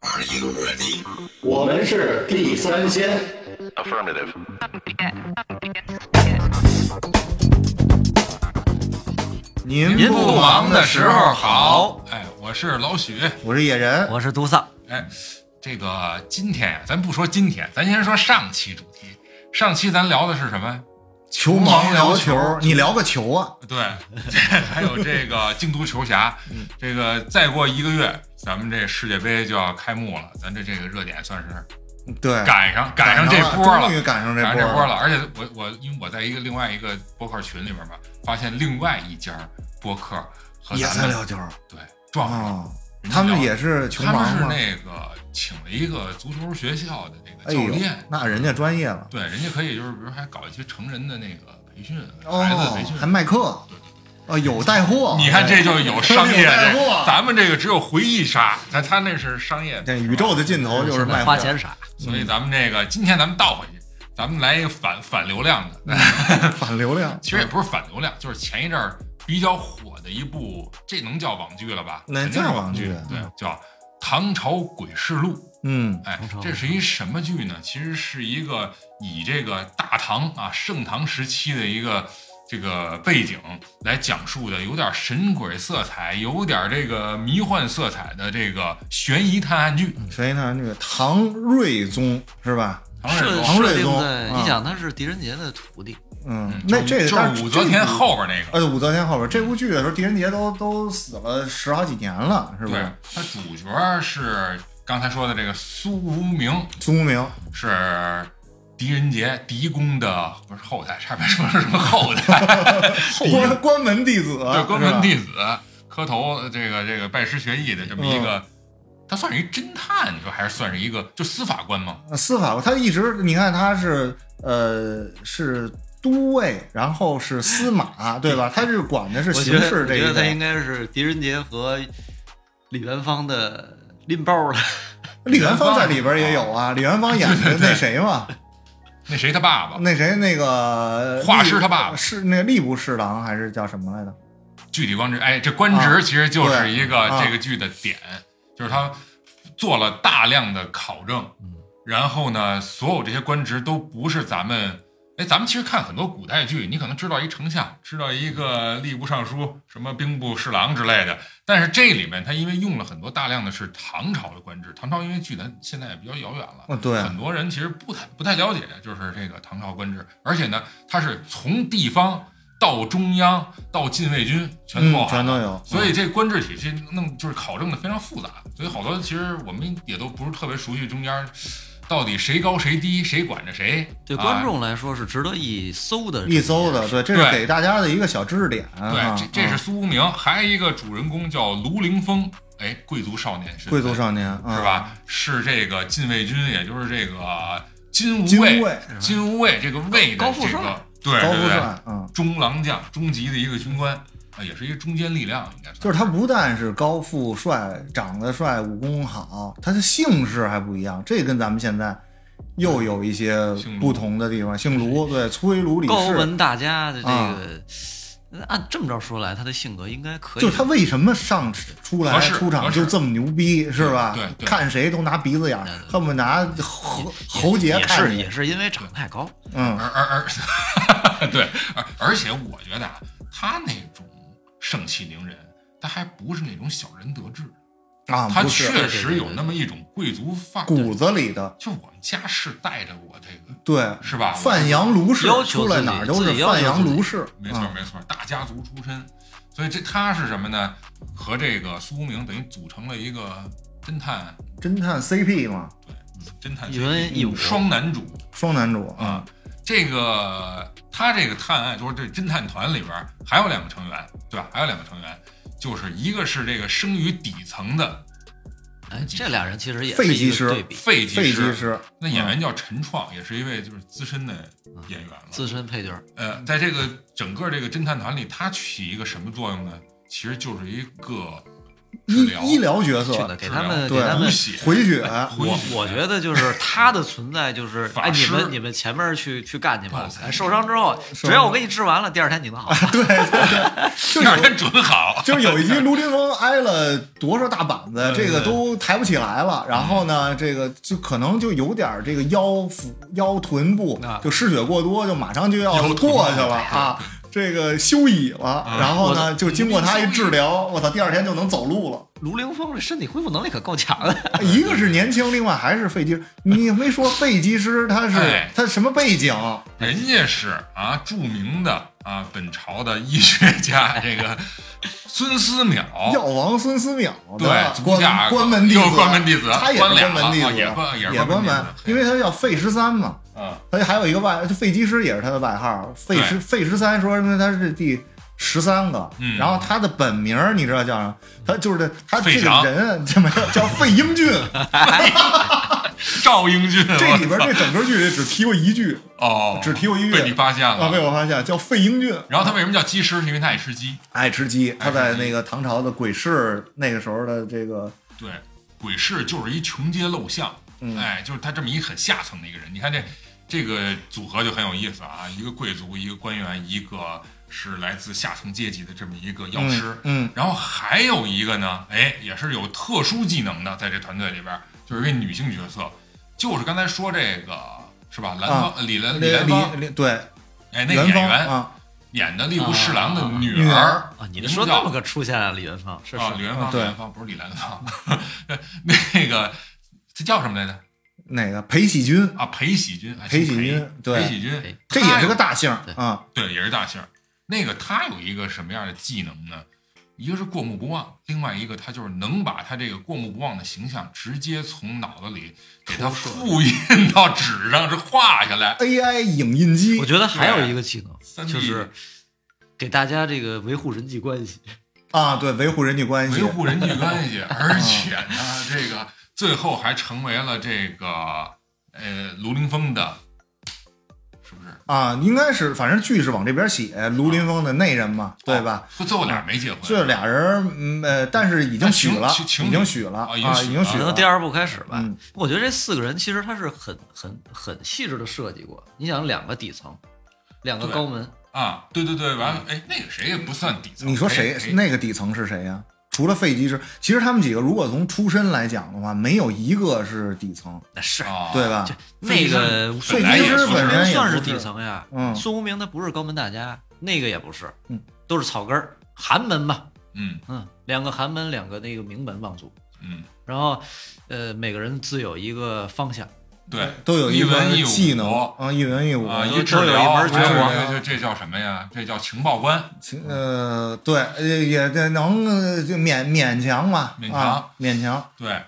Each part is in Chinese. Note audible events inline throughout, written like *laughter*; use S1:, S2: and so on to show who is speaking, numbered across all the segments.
S1: Are you ready?
S2: 我们是地三鲜。
S3: Affirmative.
S4: 您
S5: 您
S4: 不
S5: 忙的时候好，哎，我是老许，
S4: 我是野人，
S5: 我是杜萨，哎，这个今天呀，咱不说今天，咱先说上期主题。上期咱聊的是什么？
S4: 球盲聊
S5: 球
S4: 球，*laughs* 你聊个球啊？
S5: 对，这 *laughs* 还有这个京都球侠，这个再过一个月，咱们这世界杯就要开幕了，咱这这个热点算是
S4: 对，
S5: 赶上赶上这波
S4: 终于赶上这波
S5: 赶上这波了。而且我我因为我在一个另外一个播客群里边嘛，发现另外一家播客和
S4: 也
S5: 咱们
S4: 在聊球
S5: 对撞上了。
S4: 啊。他们也是球
S5: 他们是
S4: 吗？
S5: 那个请了一个足球学校的那
S4: 哎
S5: 个教练，，
S4: 那人家专业了
S5: 对，人家可以就是比如还搞一些成人的那个培训，孩子培训，，
S4: 还卖课，哦，有带货。
S5: 你看这就有商业
S4: 有带
S5: 这
S4: 货
S5: 咱们这个只有回忆杀，他他那是商业
S4: 这宇宙的尽头就是卖货
S6: 花钱傻，
S5: 所以咱们这个今天咱们倒回去，咱们来一个反反流量的，
S4: 反流量。*laughs*
S5: 其实也不是反流量，就是前一阵儿比较火的一部，这能叫网剧了吧？
S4: 那
S5: 肯定
S4: 网剧，
S5: 对，叫《唐朝诡事录》。
S4: 嗯，
S5: 哎，这是一什么剧呢？其实是一个以这个大唐啊盛唐时期的一个这个背景来讲述的，有点神鬼色彩，有点这个迷幻色彩的这个悬疑探案剧。
S4: 悬疑探案剧唐睿宗是吧？
S5: 唐睿宗，
S6: 你想他是狄仁杰的徒弟，
S4: 嗯
S5: 嗯，
S4: 那这
S5: 就是就是武则天后边那个。
S4: 呃，武则天后边这部剧的时候，狄仁杰都都死了十好几年了，是不
S5: 对
S4: 是？，
S5: 他主角是刚才说的这个苏无名，
S4: 苏无名，
S5: 是狄仁杰狄公的不是后代，差点说是什么后代，*laughs*
S4: 关关门弟子，
S5: 对，关门弟
S4: 子。
S5: 磕头，这个这个拜师学艺的这么一
S4: 嗯
S5: 个，他算是一侦探，你说还是算是一个就司法官吗？
S4: 司法官，他一直你看他是呃是都尉，然后是司马，对吧？他是管的是刑事这一
S6: 我觉得他应。该是狄仁杰和李元芳的拎包了，
S4: 李元芳在里边也有啊，李元芳演的那谁嘛，
S5: 那谁他爸爸？
S4: 那谁那个 *laughs*
S5: 画师他爸爸
S4: 是那吏部侍郎还是叫什么来着？
S5: 具体官职，哎，这官职
S4: 啊
S5: 其实就是一个这个剧的点，就是他做了大量的考证，然后呢，所有这些官职都不是咱们。哎，咱们其实看很多古代剧，你可能知道一丞相，知道一个吏部尚书，什么兵部侍郎之类的。但是这里面他因为用了很多大量的是唐朝的官制，唐朝因为距咱现在也比较遥远了，
S4: 哦对
S5: 很多人其实不太不太了解，就是这个唐朝官制，而且呢，它是从地方到中央到禁卫军全都包
S4: 嗯，全都有。
S5: 所以这官制体系弄就是考证的非常复杂，所以好多其实我们也都不是特别熟悉中间到底谁高谁低，谁管着谁。
S6: 对
S5: 啊。
S6: 观众来说是值得一搜的，
S4: 一搜的，对，这是给大家的一个小知识点。啊。
S5: 对，这这是苏无名，还有一个主人公叫卢凌风，哎，贵族少年
S4: 贵族少年啊。
S5: 是？吧？是这个禁卫军，也就是这个金吾
S4: 金
S5: 卫，金吾卫这个卫的
S6: 高富帅。
S5: 这个对对对。
S4: 高富帅，嗯，
S5: 中郎将，中级的一个军官啊，也是一个中坚力量，应该算
S4: 就是他不但是高富帅，长得帅，武功好，他的姓氏还不一样，这跟咱们现在又有一些不同的地方。姓卢，对，崔卢李氏，
S6: 高文大家的这
S4: 啊
S6: 个，按这么着说来，他的性格应该可以。
S4: 就是他为什么上出来出场就这么牛逼，是吧？
S5: 对对
S4: 看谁都拿鼻子眼儿，恨不得拿喉喉结看你
S6: 是也。是因为长得太高，
S4: 嗯，
S5: 而而而 *laughs* 对，而而且我觉得啊，他那种盛气凌人，他还不是那种小人得志，
S4: 啊，
S5: 他确实有那么一种贵族范。
S4: 骨子里的，
S5: 就我们家世带着我这个，
S4: 对，
S5: 是吧？
S4: 范阳卢氏出来哪儿都是范阳卢氏，
S5: 没错
S4: 嗯
S5: 没错，大家族出身，所以这他是什么呢？和这个苏明等于组成了一个侦探，
S4: 侦探 CP 嘛，对
S5: 侦探
S6: 一文一武
S5: 双男主
S4: 双男主
S5: 啊。这个他这个探案就是这侦探团里边还有两个成员，对吧？还有两个成员，就是一个是这个生于底层的
S6: 哎，这俩人其实也是一
S4: 废技师
S6: 个对比，
S5: 废技
S4: 师，
S5: 那演员叫陈创，也是一位就是资深的演员了。
S6: 资深配角。
S5: 呃，在这个整个这个侦探团里，他起一个什么作用呢？其实就是一个
S4: 医
S5: 疗
S4: 医疗角色，
S6: 给他们给他们。
S4: 回血，*laughs*
S6: 我我觉得就是他的存在，就是哎，你们你们前面去去干去吧受伤之后，
S4: 受
S6: 只要我给你治完了，第二天你能好。*laughs*
S4: 对对对，*laughs*
S5: 第二天准好。
S4: 就是有一集卢凌风挨了多少大板子，这个都抬不起来了。然后呢，这个就可能就有点这个腰腹腰臀部
S6: 啊
S4: 就失血过多，就马上就要过去了啊。这个休矣了，然后呢，就经过他一治疗，我操，第二天就能走路了。
S6: 卢凌风这身体恢复能力可够强的，
S4: 一个是年轻，另外还是肺技师。你没说肺技师他是
S5: 哎
S4: 他什么背景？
S5: 人家是啊，著名的啊，本朝的医学家，*laughs* 这个孙思邈，
S4: 药王孙思邈
S5: 对
S4: 的关
S5: 足下
S4: 关门弟子，
S5: 又关门弟子
S4: 他也是
S5: 关
S4: 门弟子，
S5: 也关也
S4: 关门因为他叫费十三嘛。
S5: 嗯，
S4: 他还有一个外，就费基师也是他的外号，费十费十三说因为他是第十三个，
S5: 嗯
S4: 然后他的本名你知道叫什么？他就是这他这个人怎么样叫费英俊？
S5: 赵英俊，
S4: 这里边这整个剧里只提过一句，
S5: 哦，
S4: 只提过一句
S5: 被你发现
S4: 啊，被。我发现叫费英俊，
S5: 然后他为什么叫鸡师？是因为他爱吃鸡。
S4: 爱吃鸡，他在那个唐朝的鬼市那个时候的这个
S5: 对，鬼市就是一穷街陋巷，
S4: 嗯
S5: 哎，就是他这么一很下层的一个人。你看这这个组合就很有意思啊，一个贵族，一个官员，一个是来自下层阶级的这么一个药师。
S4: 嗯
S5: 然后还有一个呢，哎，也是有特殊技能的，在这团队里边，就是一个女性角色，就是刚才说这个是吧？兰芳、
S4: 啊
S5: 李兰
S4: 李
S5: 兰芳，
S4: 对
S5: 哎，那个演员
S4: 啊，
S5: 演的吏部侍郎的
S6: 啊
S5: 女
S4: 女儿
S6: 啊，你说那么个出现了李元芳，是
S5: 李元芳，
S4: 对
S5: 李元芳不是李兰芳，*laughs* 那个他叫什么来着？
S4: 那个？裴喜军，
S5: 啊，裴喜军，哎
S4: 裴喜军对。
S5: 裴喜军，
S4: 这也是个大姓
S6: 对。
S4: 啊，
S5: 对，也是大姓。那个他有一个什么样的技能呢？一个是过目不忘，另外一个他就是能把他这个过目不忘的形象直接从脑子里给他复印到纸上，是画下来。
S4: AI 影印机
S6: 我觉得还有一个技能，就是给大家这个维护人际关系。
S4: 啊，对，维护人际关系，
S5: 维护人际关系，*laughs* 而且呢，这个最后还成为了这个呃卢凌风的，是不是？
S4: 啊，应该是，反正剧是往这边写，卢凌风的内人嘛，对吧？
S5: 哦？最后俩没结婚，
S4: 这俩人，嗯呃，但是已经许了，已经许了
S5: 啊已经许了
S6: 第二部开始吧。
S4: 嗯
S6: 我觉得这四个人其实他是很很很细致的设计过。你想，两个底层，两个高门，
S5: 啊，对对对，完了，哎，那个谁也不算底层。
S4: 你说谁
S5: 哎？
S4: 那个底层是谁呀？除了费基师，其实他们几个如果从出身来讲的话，没有一个是底层，
S6: 那是。
S5: 啊，
S4: 对吧？
S6: 那个
S5: 本来也
S4: 费基师
S5: 不
S4: 本身也
S6: 算是底层呀。
S4: 嗯。
S6: 孙无名他不是高门大家，那个也不是，
S4: 嗯，
S6: 都是草根儿寒门嘛。
S5: 嗯。
S6: 嗯，两个寒门，两个那个名门望族，
S5: 嗯，
S6: 然后呃，每个人自有一个方向。
S5: 对，
S4: 都有
S5: 一文一武
S4: 技能啊，一文一武
S5: 啊，
S6: 都
S5: 一治
S6: 都有一
S5: 疗，
S6: 门绝活
S5: 这叫什么呀？这叫情报官。
S4: 情呃，对，也也得能呃就勉勉强吧，
S5: 勉强
S4: 啊，勉强。
S5: 对，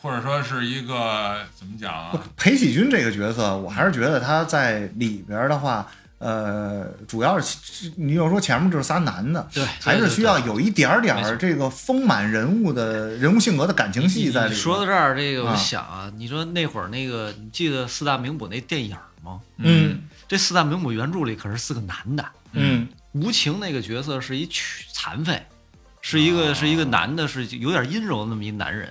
S5: 或者说是一个怎么讲啊？
S4: 裴喜军这个角色，我还是觉得他在里边的话，呃，主要是你要说前面就是仨男的，
S6: 对，
S4: 还是需要有一点点儿这个丰满人物的人物性格的感情戏在里边。
S6: 你说到这儿，这个我想啊，你说那会儿那个，你记得四大名捕那电影吗？
S4: 嗯
S6: 这四大名捕原著里可是四个男的，
S4: 嗯
S6: 无情那个角色是一残残废，是一个、
S5: 啊
S6: 是一个男的，是有点阴柔的那么一男人，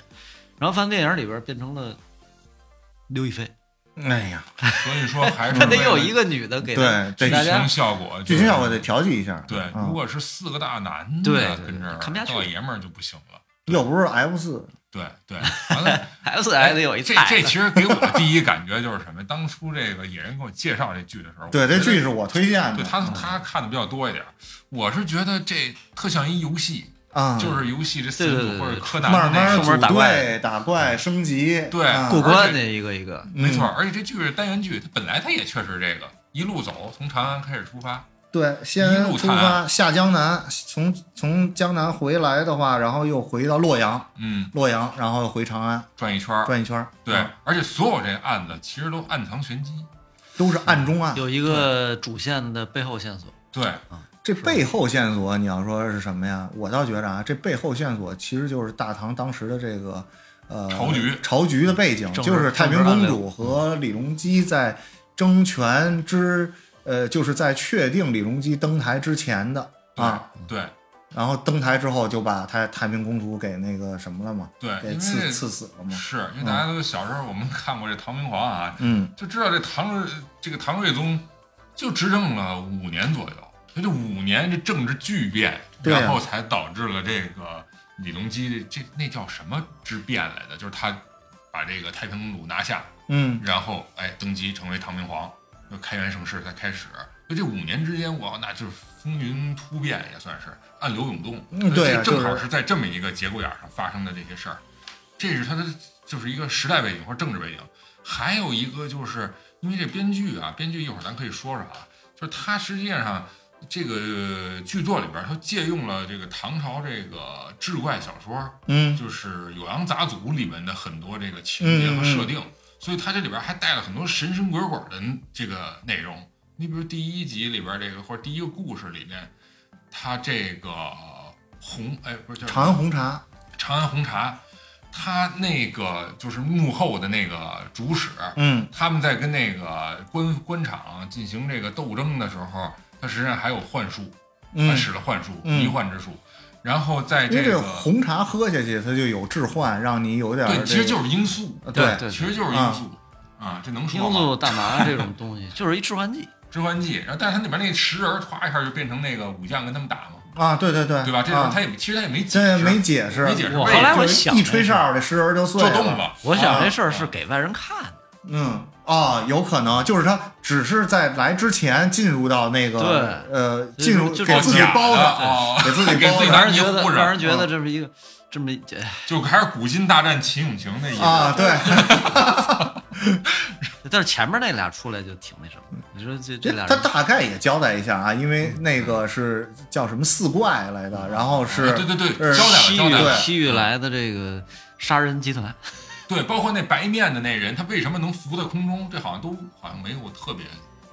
S6: 然后放电影里边变成了刘亦菲，
S4: 哎呀，*laughs*
S5: 所以说还是
S6: 他得有一个女的给他
S4: 对
S5: 剧情效果，
S4: 剧情效果得调剂一下。
S5: 对。
S4: 嗯
S5: 如果是四个大男的跟这儿，
S6: 看不下去
S5: 大老爷们儿就不行了。
S4: 又不是 F 四，
S5: 对对，完了。*laughs*
S6: F 还得有一
S5: 这这其实给我第一感觉就是什么？当初这个野人给我介绍这剧的时候，
S4: 对，这剧是我推荐的。
S5: 对他
S4: 嗯
S5: 他看的比较多一点。我是觉得这特像一游戏，
S4: 啊，
S5: 就是游戏这四或者柯南
S4: 慢慢
S5: 的那个
S6: 上面
S4: 组
S6: 打怪
S4: 队打怪升级，
S5: 对
S4: 啊
S6: 过关的一个一个，
S5: 没错，
S4: 嗯
S5: 而且这剧是单元剧，它本来它也确实这个一路走，从长安开始出发，
S4: 对，先出发下江南，从从江南回来的话，然后又回到洛阳，
S5: 嗯，
S4: 洛阳，然后又回长安
S5: 转一圈儿。
S4: 转一圈儿，
S5: 对
S4: 啊，
S5: 而且所有这个案子其实都暗藏玄机。
S4: 都是暗中案。
S6: 有一个主线的背后线索。
S5: 对，
S4: 这背后线索，你要说是什么呀？我倒觉着啊，这背后线索其实就是大唐当时的这个呃
S5: 朝局
S4: 朝局的背景，就是太平公主和李隆基在争权之呃，就是在确定李隆基登台之前的啊，
S5: 对，
S4: 然后登台之后就把太太平公主给那个什么了嘛，
S5: 对，
S4: 给刺刺死了嘛。
S5: 是因为大家都小时候我们看过这唐明皇啊，
S4: 嗯，
S5: 就知道这唐这个唐睿宗就执政了五年左右，他这五年这政治巨变，
S4: 对啊
S5: 然后才导致了这个李隆基这那叫什么之变来的？就是他把这个太平公主拿下，
S4: 嗯，
S5: 然后哎登基成为唐明皇，就开元盛世才开始。就这五年之间，哇，那就是风云突变，也算是暗流涌动。
S4: 嗯对啊
S5: 这正好
S4: 就是
S5: 是在这么一个节骨眼上发生的这些事儿，这是他的就是一个时代背景或者政治背景。还有一个就是因为这编剧啊，编剧一会儿咱可以说说啊，就是他实际上这个剧作里边，他借用了这个唐朝这个志怪小说，
S4: 嗯，
S5: 就是《酉阳杂俎》里面的很多这个情节和设定，所以它这里边还带了很多神神鬼鬼的这个内容。你比如第一集里边这个，或者第一个故事里面，它这个红哎不是叫
S4: 长安红茶，
S5: 长安红茶，它那个就是幕后的那个主使，
S4: 嗯，
S5: 他们在跟那个官官场进行这个斗争的时候，他实际上还有幻术，他
S4: 嗯，
S5: 使了幻术，
S4: 嗯
S5: 迷幻之术。然后在
S4: 这
S5: 个
S4: 红茶喝下去，它就有致幻，让你有点儿
S5: 对，其实就是罂粟，
S4: 对
S6: 对
S5: 其实就是罂粟啊，这能说吗？
S6: 罂粟、大麻这种 *laughs* 东西就是一致幻剂。
S5: 致幻剂，然后但是它里边那十人歘一下就变成那个武将跟他们打嘛，
S4: 啊，对对对，
S5: 对吧？这时候
S4: 啊
S5: 他也其实他也没解释，
S4: 没解释，
S5: 没解释
S6: 后来我想一
S4: 吹哨，这十人就碎
S5: 就动了。
S6: 我想
S4: 啊
S6: 这事儿是给外人看的，
S4: 嗯啊，有可能就是他只是在来之前进入到那个
S6: 对
S4: 呃，进入
S6: 就
S4: 给自己包的，
S5: 哦
S4: 给自己 *laughs* 包的
S5: 给自己拿
S6: 让人觉得 *laughs* 让人觉得这是一个这么
S5: 就还是古今大战秦俑情那意思
S4: 啊，对，*laughs*
S6: 但是前面那俩出来就挺那什么的。你说这这俩
S4: 他大概也交代一下啊，因为那个是叫什么四怪来的，然后是
S5: 啊对对对，
S4: 是
S5: 交代了
S6: 西域
S5: 交代了，
S6: 西域来的这个杀人集团，
S5: 对，包括那白面的那人，他为什么能浮在空中？这好像都好像没有特别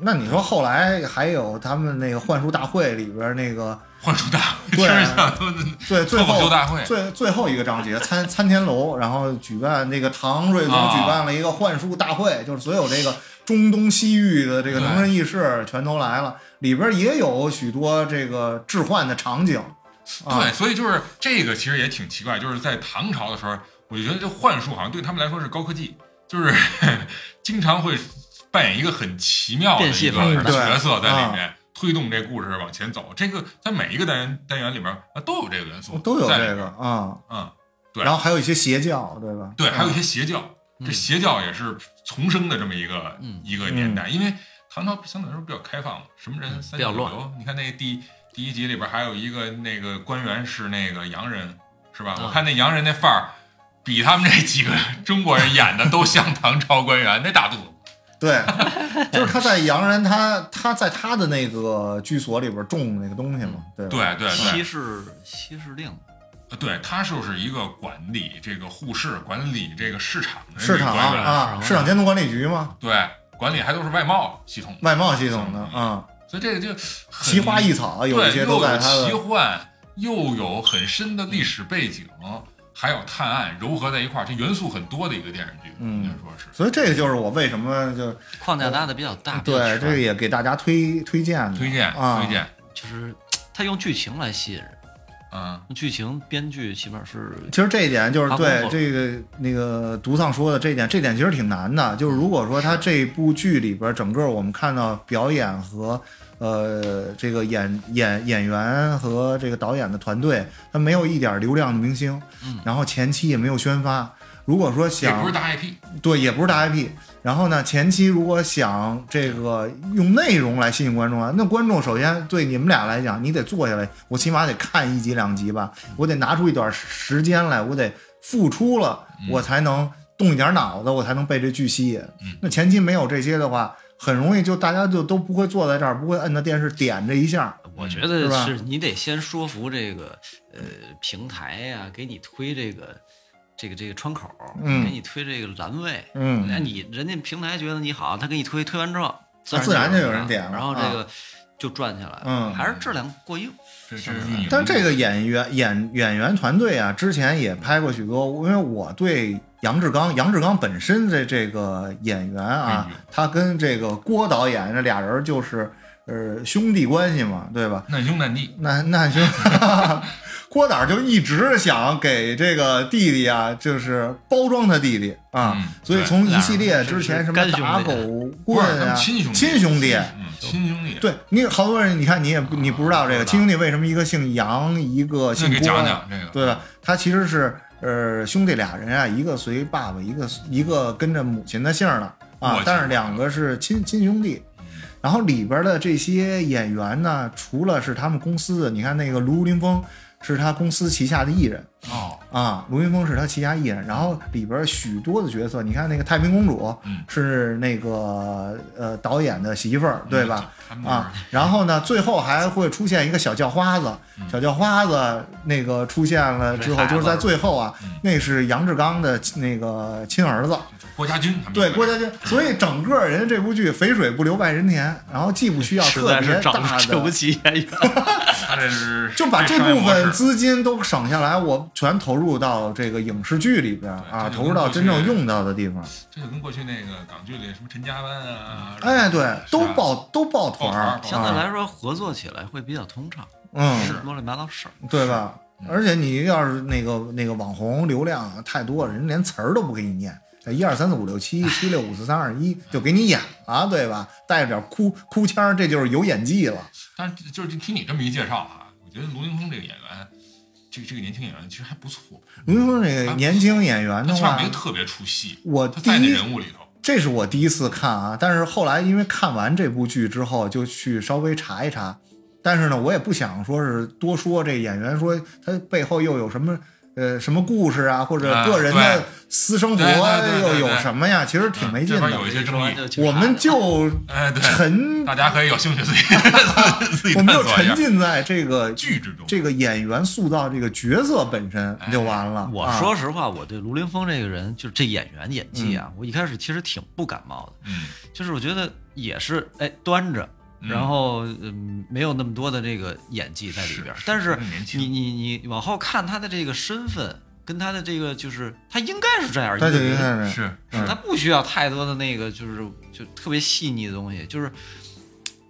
S4: 那你说后来还有他们那个幻术大会里边那个 *laughs*
S5: 幻术大会，
S4: 对
S5: 听着像都
S4: 最后
S5: 大会，
S4: 最最后一个章节参参天楼，然后举办那个唐睿宗
S5: 啊
S4: 举办了一个幻术大会，就是所有这个中东西域的这个能人异士全都来了，里边也有许多这个置换的场景。啊、
S5: 对，所以就是这个其实也挺奇怪，就是在唐朝的时候，我就觉得这幻术好像对他们来说是高科技，就是 *laughs* 经常会扮演一个很奇妙的一个角色在里
S4: 啊
S5: 面。推动这故事往前走，这个在每一个单元单元里面啊都有这个元素，
S4: 都有
S5: 在
S4: 这个啊、
S5: 嗯，对
S4: 然后还有一些邪教，对吧？
S5: 对，还有一
S4: 啊
S5: 些邪教，这邪教也是重生的这么一个、
S6: 嗯
S5: 一个年代，因为唐朝相对来说比较开放嘛，什么人三
S6: 比较乱
S5: 教九流。你看那第第一集里边还有一个那个官员是那个洋人，是吧？
S6: 嗯
S5: 我看那洋人那范儿，比他们这几个中国人演的都像唐朝官员，那大肚子。
S4: 对，就是他在洋人，他他在他的那个居所里边种那个东西嘛，对？
S5: 对对对，
S6: 西式西式令，
S5: 对他就是一个管理这个护市、管理这个市场的
S4: 市场啊，
S6: 市场
S4: 监督管理局嘛，
S5: 对，管理还都是外贸系统，
S4: 外贸系统的啊，
S5: 所以这个就
S4: 奇花异草有一，些
S5: 又有
S4: 都在他
S5: 奇幻，又有很深的历史背景，还有探案糅合在一块儿，这元素很多的一个电视剧，
S4: 嗯。
S5: 应该说是。
S4: 所以这个就是我为什么就
S6: 框架搭的比较大，
S4: 对这个也给大家推推荐的。
S5: 推荐
S4: 啊，
S5: 推荐，
S6: 就是他用剧情来吸引人，
S5: 嗯，
S6: 剧情编剧起码是
S4: 其实这一点就是对这个那个独丧说的这一点，这点其实挺难的。就是如果说他这部剧里边整个我们看到表演和呃这个演演演员和这个导演的团队，他没有一点流量的明星，
S6: 嗯
S4: 然后前期也没有宣发。如果说
S5: 也
S4: 想
S5: 不是大 IP，
S4: 对，也不是大 IP。然后呢，前期如果想这个用内容来吸引观众啊，那观众首先对你们俩来讲，你得坐下来，我起码得看一集两集吧，我得拿出一段时间来，我得付出了，我才能动一点脑子，我才能被这剧吸引。
S5: 嗯
S4: 那前期没有这些的话，很容易就大家就都不会坐在这儿，不会摁着电视点这一下。
S6: 我觉得是你得先说服这个呃平台呀、给你推这个这个这个窗口，
S4: 嗯
S6: 给你推这个栏位，
S4: 嗯
S6: 那你人家平台觉得你好，他给你推，推完之后自
S4: 自然就有人点了
S6: 然后这个就转起来了，
S4: 嗯
S6: 还是质量过硬。
S5: 这这是。
S4: 但这个演员演演员团队啊，之前也拍过许多。因为我对杨志刚，杨志刚本身的这个演员啊他跟这个郭导演这俩人就是，呃兄弟关系嘛，对吧？
S5: 难兄难弟，
S4: 难难兄 *laughs* 郭导就一直想给这个弟弟啊，就是包装他弟弟啊，
S5: 嗯
S4: 所以从一系列之前什么打狗棍啊，
S5: 亲兄弟，
S4: 亲兄弟，
S5: 嗯，亲兄弟，
S4: 对你好多人，你看你也不你不知道这个亲兄弟为什么一个姓杨，一个姓郭，
S5: 讲讲这个，
S4: 对吧？他其实是呃兄弟俩人啊，一个随爸爸，一个一个跟着母亲的姓儿的啊，但是两个是亲亲兄弟。然后里边的这些演员呢，除了是他们公司的，你看那个卢凌风是他公司旗下的艺人
S5: 哦，
S4: 啊，卢云峰是他旗下艺人。然后里边许多的角色，你看那个太平公主
S5: 嗯
S4: 是那个呃导演的媳妇儿，对吧？？啊，然后呢，最后还会出现一个小叫花子，
S5: 嗯
S4: 小叫花子那个出现了之后，就是在最后啊
S5: 嗯，
S4: 那是杨志刚的那个亲儿子，
S5: 郭家军，
S4: 对郭家军，所以整个人这部剧肥水不流外人田，然后既不需要特别大的。
S6: 整整不起演员。*laughs*
S5: 他这是 *laughs*
S4: 就把这部分资金都省下来，我全投入到这个影视剧里边啊，投入到真正用到的地方。
S5: 这就跟过去那个港剧里什么陈家湾啊，
S4: 哎，对，都抱都抱团儿
S6: 相对
S4: 啊
S6: 来说，合作起来会比较通畅，
S4: 嗯，是
S6: 乱七八糟事儿。
S4: 对吧？而且你要是那个那个网红流量太多，人连词儿都不给你念，一二三四五六七七六五四三二一就给你演了，对吧？带着点哭哭腔，这就是有演技了。
S5: 但是就是听你这么一介绍啊，我觉得卢凌风这个演员，这个这个年轻演员其实还不错，
S4: 卢云峰这个年轻演员的话
S5: 特别出戏，
S4: 我
S5: 在那
S4: 第一
S5: 人物里头，
S4: 这是我第一次看啊，但是后来因为看完这部剧之后，就去稍微查一查。但是呢，我也不想说是多说这演员说他背后又有什么呃什么故事啊，或者
S5: 啊
S4: 个人的私生活又有什么呀？其实挺没劲的。
S5: 有一些争议，
S4: 我们就沉，
S5: 大家可以有兴趣自己 *laughs* 自己
S4: 我们就沉浸在这个
S5: 剧之中。
S4: 这个演员塑造这个角色本身
S5: 哎。
S4: 就完了。
S6: 我
S4: 啊。
S6: 说实话，我对卢凌风这个人，就是这演员演技啊，我一开始其实挺不感冒的，
S5: 嗯，
S6: 就是我觉得也是哎端着，
S5: 嗯
S6: 然后嗯没有那么多的这个演技在里边但是你你你往后看他的这个身份跟他的这个就是他应该是这样一个人，
S4: 是
S5: 是
S4: 嗯
S6: 他不需要太多的那个就是就特别细腻的东西，就是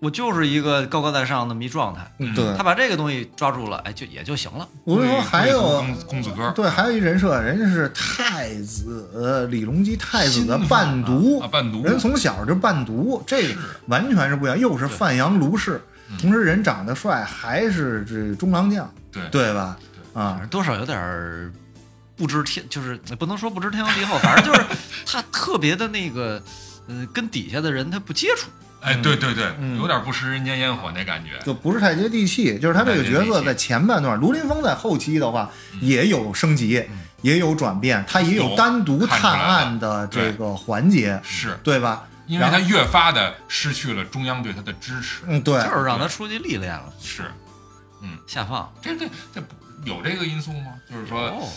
S6: 我就是一个高高在上那么一状态，
S5: 嗯
S4: 对
S6: 他。把这个东西抓住了，哎就也就行了。
S4: 我跟你说，还有
S5: 公公子哥，
S4: 对，还有一人设，人家是太子呃李隆基太子的
S5: 新
S4: 伴读
S5: 啊，伴读
S4: 人从小就伴读，这个完全是不一样，又是范阳卢氏，同时人长得帅，还是这中郎将，
S5: 对
S4: 对吧？啊
S6: 多少有点儿不知天，就是不能说不知天高地厚，反正就是 *laughs* 他特别的那个，呃，跟底下的人他不接触。
S5: 哎，对对对，
S4: 嗯
S5: 有点不食人间烟火那感觉。
S4: 就不是太接地气，就是他这个角色在前半段，卢林峰在后期的话也有升级，也有转变，他也有
S5: 有
S4: 单独探案的这个环节，
S5: 是
S4: 对吧？
S5: 因为他越发的失去了中央对他的支持。
S4: 嗯，对，
S6: 就是让他出去历练了，
S5: 是，嗯
S6: 下放。
S5: 这这这有这个因素吗？就是说，
S6: 哦，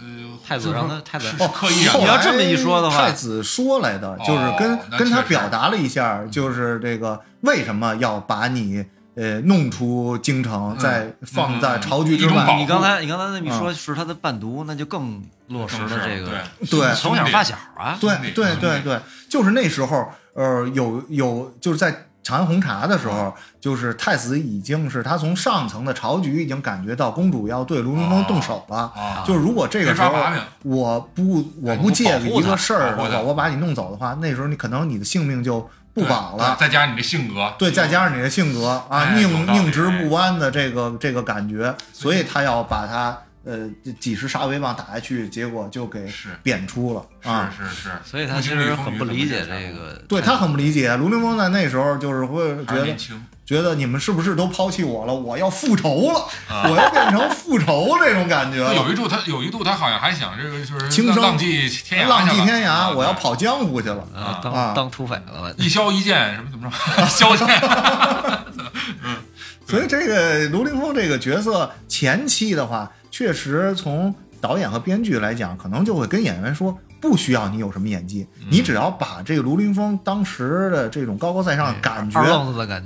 S5: 呃，
S6: 太子让他太子
S5: 是是刻意
S6: 你要这么一说的话
S4: 太子说来的，就是跟、跟他表达了一下，就是这个为什么要把你呃弄出京城，再放在朝局之外。
S6: 你刚才你刚才那么一说是他的伴读，那就更落实了这个
S5: 对
S4: 对
S6: 从小发小啊。
S4: 对对对对，就是那时候，呃，有有就是在长安红茶的时候，就是太子已经是他从上层的朝局已经感觉到公主要对卢凌风动手了。
S5: 啊，
S4: 就是如果这个时候我不我
S5: 哎
S4: 不借一个事儿
S5: 保护他
S4: 的话，我把你弄走的话，那时候你可能你的性命就不保了。
S5: 对再加上你的性格，
S4: 对，再加上你的性格啊，宁宁直不弯的这个这个感觉，所以他要把他呃几十杀威棒打下去，结果就给
S5: 是。
S4: 贬出了啊。
S5: 是是。是，
S6: 所以他其实很不理解这个。
S4: 对他很不理解，卢凌风在那时候就是会觉得觉得你们是不是都抛弃我了？我要复仇了，
S5: 啊。
S4: 我要变成复仇这种感觉
S5: 有一度他有一度他好像还想这个就是
S4: 轻生
S5: 浪迹天涯，
S4: 浪迹天
S5: 啊
S4: 涯，我要跑江湖去了。
S6: 啊，
S4: 啊
S6: 当当土匪了，*laughs*
S5: 一消一剑什么怎么着，*laughs* 消剑，*laughs*
S4: 所以这个卢凌风这个角色前期的话，确实从导演和编剧来讲，可能就会跟演员说，不需要你有什么演技，
S5: 嗯
S4: 你只要把这个卢凌风当时的这种高高在上的感觉。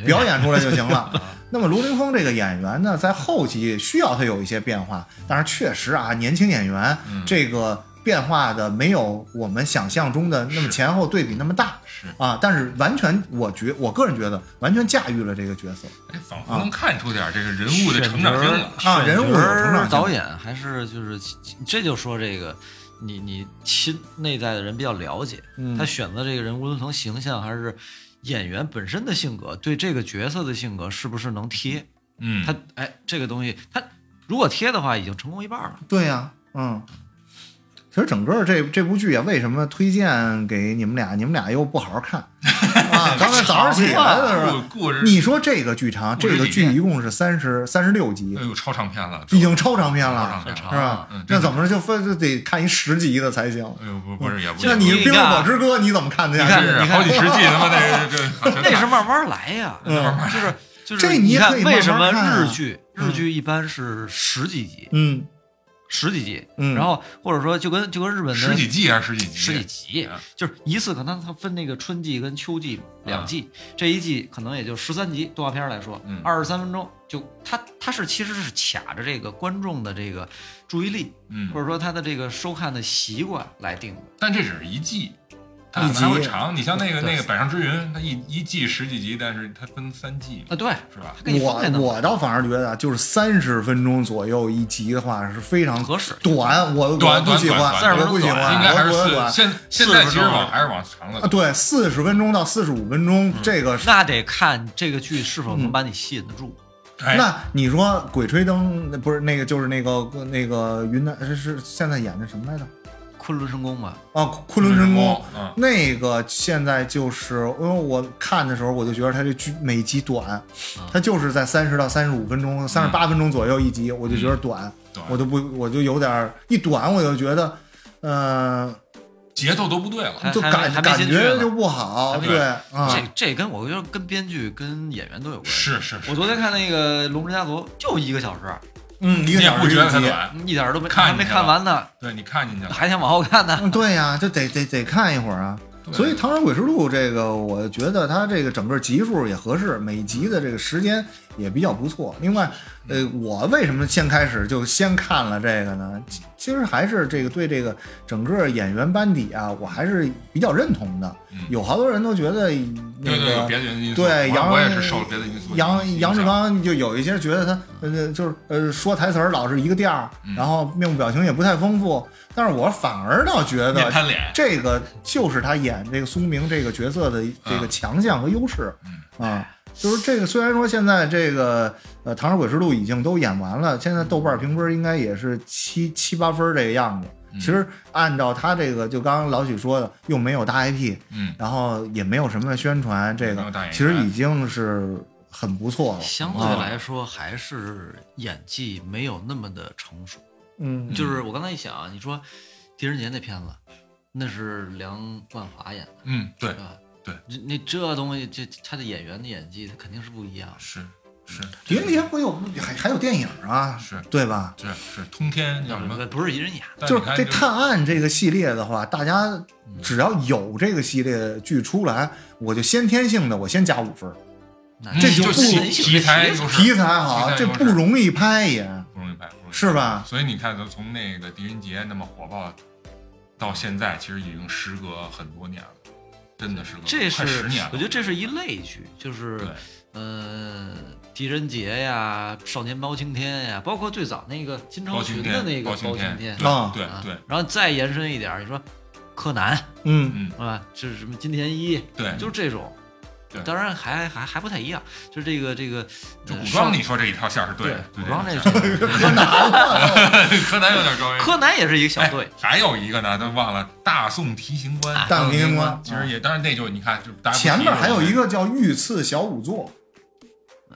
S4: 表演出来就行了。*laughs* 那么卢凌风这个演员呢，在后期需要他有一些变化，但是确实啊，年轻演员、
S5: 嗯
S4: 这个变化的没有我们想象中的那么前后对比那么大
S5: 是，
S4: 啊，但是完全我觉我个人觉得完全驾驭了这个角色。
S5: 哎，仿佛能看出点这个人物的成长性了。
S4: 啊人物有成长
S6: 导演还是就是这就说这个。你你亲内在的人比较了解，
S4: 嗯
S6: 他选择这个人，无论从形象还是演员本身的性格，对这个角色的性格是不是能贴？
S5: 嗯，
S6: 他哎，这个东西他如果贴的话，已经成功一半了。
S4: 对呀、嗯。其实整个这这部剧啊，为什么推荐给你们俩？你们俩又不好好看 *laughs* 啊？刚才早上起来的时候，
S5: 故故事，
S4: 你说这个剧长，这个剧一共是三十三十六集
S5: 哎，呦，超长片了，
S4: 已经超长篇了
S5: 长，片了
S4: 是吧
S5: 嗯？
S4: 那怎么着就分就得看一十集的才行？
S5: 哎呦，不不是也不是，
S4: 那你《冰与火之歌》你怎么看的下去？
S6: 你
S5: 好几十集，他妈那这这 *laughs*
S6: 那是慢慢来呀，
S4: 嗯
S6: 就是就是
S4: 这你也
S6: 看
S4: 可以慢慢
S6: 为什么
S4: 看啊
S6: 日剧日剧一般是十几集，
S4: 嗯
S6: 十几集，
S4: 嗯。
S6: 然后或者说就跟就跟日本的
S5: 十几季还是十几集？
S6: 十几集
S5: 嗯，
S6: 就是一次可能它分那个春季跟秋季两季，这一季可能也就十三集，动画片来说
S5: 嗯，
S6: 二十三分钟，就它它是其实是卡着这个观众的这个注意力，
S5: 嗯。
S6: 或，者说他的这个收看的习惯来定的。
S5: 但这只是一季，它
S4: 一集
S5: 长。你像那个那个《百上之云》，它一一季十几集，但是它分三季
S6: 啊，对，
S5: 是吧？
S4: 我我倒反而觉得啊，就是三十分钟左右一集的话是非常
S6: 合适。
S4: 短，我我
S5: 短
S4: 不喜欢，我不喜欢，
S5: 应该还是
S4: 短。
S5: 现现在其实
S6: 40分钟
S5: 往还是往长了
S4: 啊，对，四十分钟到四十五分钟，这个。
S6: 那得看这个剧是否能
S4: 嗯
S6: 把你吸引得住。
S5: 哎，
S4: 那你说《鬼吹灯》不是那个，就是那个那个云南是是现在演的什么来着？
S6: 昆仑神宫嘛，
S4: 啊，昆仑神宫。
S5: 嗯，
S4: 那个现在就是，因为我看的时候，我就觉得它这剧每集短，它就是在三十到三十五分钟、三十八分钟左右一集，我就觉得短，
S5: 短。
S4: 我就不，我就有点一短，我就觉得，呃，
S5: 节奏都不对了。
S4: 就感感觉就不好，
S5: 对
S6: 这，这跟我觉得跟编剧跟演员都有关系。
S5: 是是是，
S6: 我昨天看那个《龙之家族》就一个小时，
S4: 嗯，一个小时一集，
S5: 觉得它短？
S6: 一点儿都没还没
S5: 看
S6: 完呢，
S5: 对你看进去了，
S6: 还想往后看呢。
S4: 嗯，对呀，就得得得看一会儿啊。
S5: 对
S4: 所以《唐山诡事录》这个，我觉得它这个整个集数也合适，每集的这个时间也比较不错。另外，呃，我为什么先开始就先看了这个呢？其其实还是这个对这个整个演员班底啊，我还是比较认同的。
S5: 嗯
S4: 有好多人都觉得那
S5: 对对，有
S4: 个
S5: 别的因素。我
S4: 对杨
S5: 我也是受别的因素。
S4: 杨杨志刚就有一些觉得他呃就是呃说台词儿老是一个调然后面部表情也不太丰富。但是我反而倒觉得这个就是他演这个苏明这个角色的这个强项和优势
S5: 嗯
S4: 啊。就是这个，虽然说现在这个呃《唐山鬼事录》已经都演完了，现在豆瓣评分应该也是七七八分这个样子。
S5: 嗯
S4: 其实按照他这个，就刚刚老许说的，又没有大 IP，
S5: 嗯，
S4: 然后也没有什么宣传，这个其实已经是很不错了。
S6: 相对
S4: 啊
S6: 来说，还是演技没有那么的成熟。
S4: 嗯，
S6: 就是我刚才一想啊，你说《狄仁杰》那片子，那是梁冠华演的，
S5: 嗯，对，
S6: 吧？
S5: 对，
S6: 这那这东西，这他的演员的演技，他肯定是不一样。
S5: 是是
S4: 狄仁杰不有还还有电影啊，
S5: 是
S4: 对吧？
S5: 是是通天叫什么？
S6: 不是一人演，
S4: 就是这探案这个系列的话，大家只要有这个系列剧出来，我就先天性的我先加五分这就不
S5: 题材
S4: 题材好，这不容易拍也。
S5: 不容易拍，
S4: 是吧
S5: 所以你看，咱从那个狄仁杰那么火爆到现在，其实已经时隔很多年了，真的是个
S6: 这是
S5: 年。
S6: 我觉得这是一类剧，就是
S5: 对
S6: 呃，狄仁杰呀，少年包青天呀，包括最早那个金超群的那个
S5: 包青
S6: 天，
S5: 对
S6: 啊
S5: 对对，
S6: 然后再延伸一点，你说柯南
S4: 嗯，
S5: 嗯，
S6: 是吧？就是什么金田一，
S5: 对，
S6: 就是这种。
S5: 对。
S6: 当然还还还不太一样，就是这个这个
S5: 古装，你说这一条线是
S6: 对
S5: 的，
S6: 古装这
S5: 这
S6: 个 *laughs*
S4: 柯南，*laughs*
S5: 柯南有点装。
S6: 柯南也是一个小
S5: 哎
S6: 队，
S5: 还有一个呢，都忘了大宋提刑官。
S6: 啊
S4: 大宋提刑官。
S5: 其实也，当然那就你看，就
S4: 前面还有一
S5: 个
S4: 个叫御赐小仵作，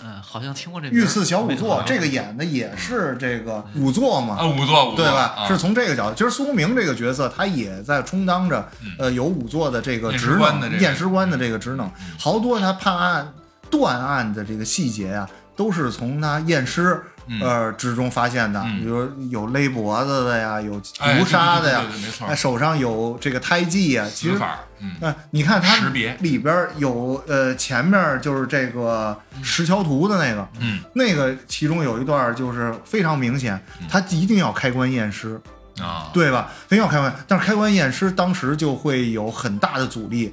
S6: 嗯，好像听过这名儿。
S4: 御赐小仵作，这个演的也是这个仵作嘛。
S5: 啊，，仵作，仵作
S4: 对吧？
S5: 啊。
S4: 是从这个角度，其实苏明这个角色，他也在充当着
S5: 嗯。
S4: 呃有仵作的这个职能，验尸官的这个职能。
S5: 嗯。
S4: 好多他判案断案的这个细节啊、都是从他验尸
S5: 嗯
S4: 呃之中发现的，
S5: 嗯。
S4: 比如有勒脖子的呀，有
S5: 哎
S4: 毒杀的呀
S5: 没错。
S4: 哎，手上有这个胎记呀，其实。
S5: 嗯，
S4: 那、你看它
S5: 识别。
S4: 里边有呃前面就是这个石桥图的那个，
S5: 嗯，
S4: 那个其中有一段就是非常明显，他一定要开棺验尸，
S5: 啊，
S4: 对吧？一定要开棺，但是开棺验尸当时就会有很大的阻力。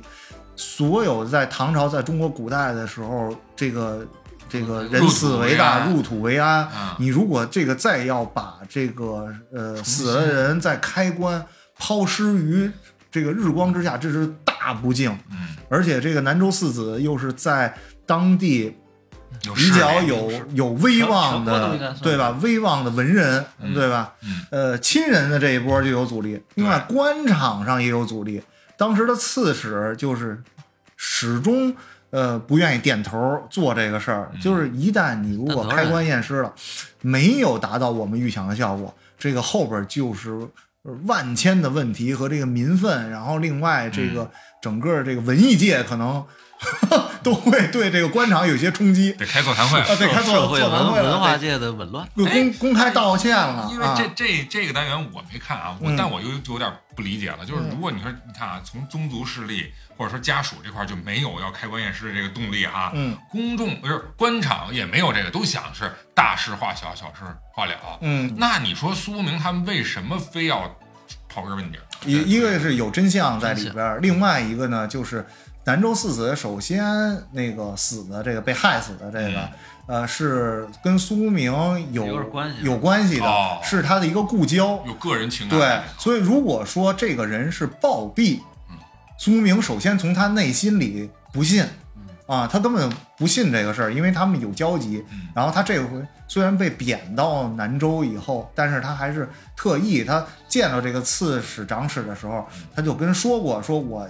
S4: 所有在唐朝，在中国古代的时候，这个这个人死为大，入土为安。
S5: 嗯
S4: 你如果这个再要把这个呃死了的人再开棺抛尸于这个日光之下，这是大不敬。
S5: 嗯，
S4: 而且这个南州四子又是在当地比较有有威望的，对吧？威望的文人，
S5: 嗯
S4: 对吧？
S5: 嗯
S4: 呃，亲人的这一波就有阻力，另外官场上也有阻力。当时的刺史就是始终呃不愿意点头做这个事儿，
S5: 嗯。
S4: 就是一旦你如果开棺验尸了，没有达到我们预想的效果，这个后边就是万千的问题和这个民愤，然后另外这
S5: 嗯。
S4: 个整个这个文艺界可能 *laughs* 都会对这个官场有些冲击。
S5: 得开座谈会。
S4: 啊，对，开
S6: 社
S4: 座
S6: 会
S4: 座谈会了
S6: 文文化界的紊乱。
S4: 公公开道歉了
S5: 因为
S4: 啊
S5: 这这这个单元我没看啊，我
S4: 嗯
S5: 但我又有点不理解了，就是如果你说你看啊，从宗族势力或者说家属这块就没有要开棺验尸的这个动力哈，
S4: 嗯
S5: 公众不是官场也没有这个，都想是大事化小，小事化了。
S4: 嗯，
S5: 那你说苏明他们为什么非要刨根问底儿？
S4: 一一个是有真相在里边儿，另外一个呢就是南州四子，首先那个死的这个被害死的这个。
S5: 嗯。
S4: 呃，是跟苏明有
S6: 有关系。
S4: 有关系的，
S5: 哦。
S4: 是他的一个故交。
S5: 有个人情感。
S4: 对所以如果说这个人是暴毙
S5: 嗯，
S4: 苏明首先从他内心里不信，啊，他根本不信这个事儿，因为他们有交集。
S5: 嗯。
S4: 然后他这回虽然被贬到南州以后，但是他还是特意，他见到这个刺史长史的时候，他就跟说过，说我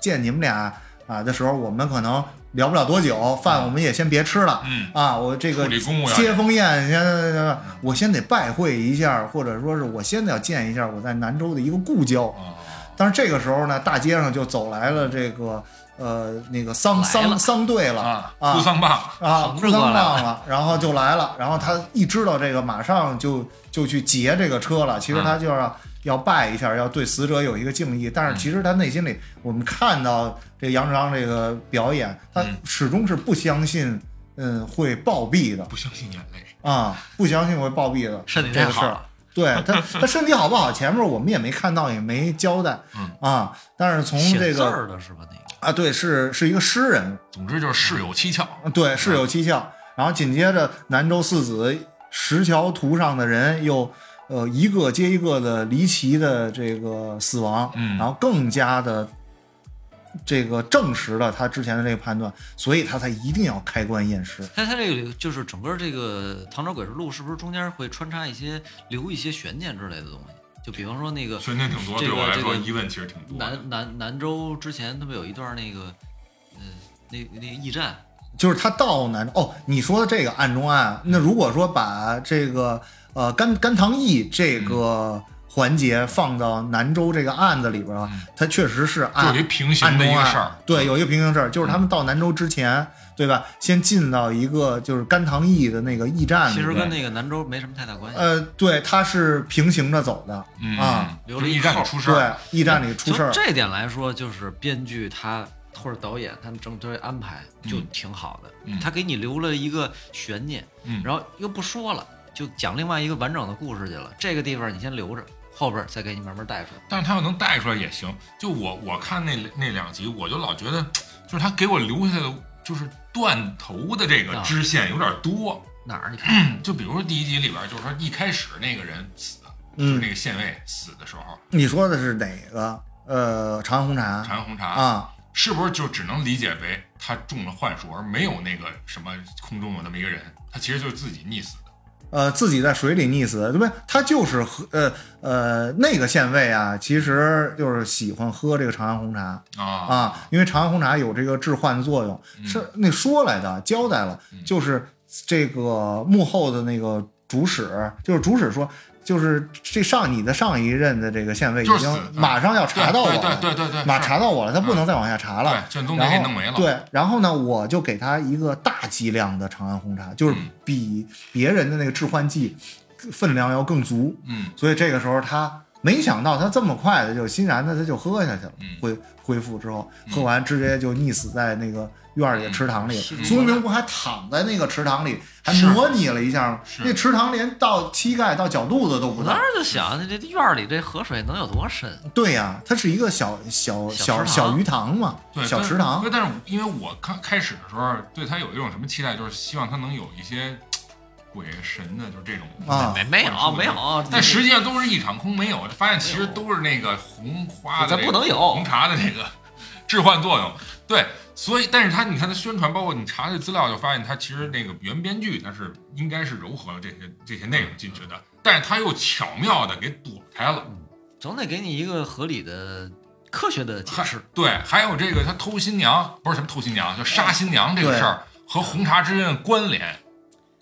S4: 见你们俩啊的时候，我们可能聊不了多久，饭我们也先别吃了。
S5: 嗯，
S4: 啊，我这个接风宴，先我先得拜会一下，或者说是我先得要见一下我在南州的一个故交。
S5: 啊，
S4: 但是这个时候呢，大街上就走来了这个呃那个丧
S6: 来了
S4: 丧丧队了
S5: 啊，
S4: 啊
S5: 哭丧棒，
S4: 啊，哭丧棒了，然后就来了，然后他一知道这个，马上就就去劫这个车了。其实他就要、要拜一下，要对死者有一个敬意，但是其实他内心里，我们看到这杨志刚这个表演，他
S5: 嗯
S4: 始终是不相信，嗯，会暴毙的
S5: 不相信眼泪，
S4: 啊，不相信会暴毙的
S6: 身体
S4: 这个事儿。对他，他身体好不好？前面我们也没看到，也没交代，
S5: 嗯
S4: 啊，但是从这个
S6: 字儿的是吧？那个
S4: 啊，对，是是一个诗人，
S5: 总之就是事有蹊跷。
S4: 对，事有蹊跷。然后紧接着南州四子石桥图上的人又呃一个接一个的离奇的这个死亡，
S5: 嗯
S4: 然后更加的这个证实了他之前的这个判断，所以他才一定要开棺验尸。
S6: 他他这个就是整个这个《唐朝诡事录》是不是中间会穿插一些留一些悬念之类的东西？就比方说那个
S5: 悬念挺多，
S6: 这个
S5: 对我来说
S6: 这个
S5: 疑问其实挺多。
S6: 南南南州之前他们有一段那个，嗯、那那个驿站，
S4: 就是他到南哦，你说的这个暗中案，那如果说把这个呃甘甘棠义这个环节放到南州这个案子里边啊，它确实是
S5: 就
S4: 暗
S5: 有一平行的一个事儿，
S4: 对，有一个平行事儿，就是他们到南州之前，对吧？先进到一个就是甘棠义的那个驿站，
S6: 其实跟那个南州没什么太大关系。
S4: 呃，对，它是平行着走的，
S5: 嗯
S4: 啊，
S6: 留了
S5: 驿站里出事儿，
S4: 对，驿站里出事儿，
S6: 这点来说，就是编剧他或者导演他们整体安排就挺好的，
S5: 嗯。
S6: 他给你留了一个悬念，
S5: 嗯。
S6: 然后又不说了，就讲另外一个完整的故事去了。这个地方你先留着，后边再给你慢慢带出来。
S5: 但是他要能带出来也行。就我我看那那两集，我就老觉得，就是他给我留下的就是断头的这个
S6: 啊
S5: 支线有点多。
S6: 哪儿？你看，
S5: 就比如说第一集里边，就是说一开始那个人死，就那个县尉死的时候，
S4: 你说的是哪个？呃，长安红茶
S5: 长安红茶
S4: 啊，
S5: 是不是就只能理解为他中了幻术，而没有那个什么空中有那么一个人，他其实就是自己溺死的。
S4: 呃，自己在水里溺死，对不对？他就是喝，呃呃，那个县尉啊，其实就是喜欢喝这个长安红茶
S5: 啊
S4: 啊，因为长安红茶有这个致幻的作用，
S5: 嗯
S4: 是那说来的，交代了，就是这个幕后的那个主使，就是主使说。就是这上你的上一任的这个县尉已经马上要查到我了，
S5: 对对对对对，
S4: 马查到我了，他不能再往下查了。
S5: 卷宗得
S4: 然后
S5: 给弄没了。
S4: 对，然后呢，我就给他一个大剂量的长安红茶，就是比别人的那个致幻剂分量要更足。
S5: 嗯
S4: 所以这个时候他没想到他这么快的就欣然的他就喝下去了
S5: 嗯，
S4: 恢恢复之后，
S5: 嗯
S4: 喝完直接就溺死在那个院儿里的池塘里。
S6: 嗯
S4: 苏明不还躺在那个池塘里，还模拟了一下，
S5: 吗
S4: 那池塘连到膝盖到脚肚子都不到
S6: 我当。时就想，这这院儿里这河水能有多深？
S4: 对呀、它是一个小小小
S6: 小
S4: 鱼塘嘛，
S5: 对，
S4: 小池塘
S5: 对，。但是因为我刚开始的时候对他有一种什么期待，就是希望他能有一些鬼神的，就是这种
S4: 啊
S6: 没没有没有，
S5: 但实际上都是一场空，没有，发现其实都是那个红花的、这个
S6: 不能有
S5: 红茶的这个 *laughs* 置换作用。对，所以但是他你看他宣传，包括你查这资料，就发现他其实那个原编剧他是应该是糅合了这些这些内容进去的，但是他又巧妙的给躲开了。
S6: 总得给你一个合理的、科学的解释。
S5: 对，还有这个他偷新娘，不是什么偷新娘，就杀新娘这个事儿和红茶之间的关联。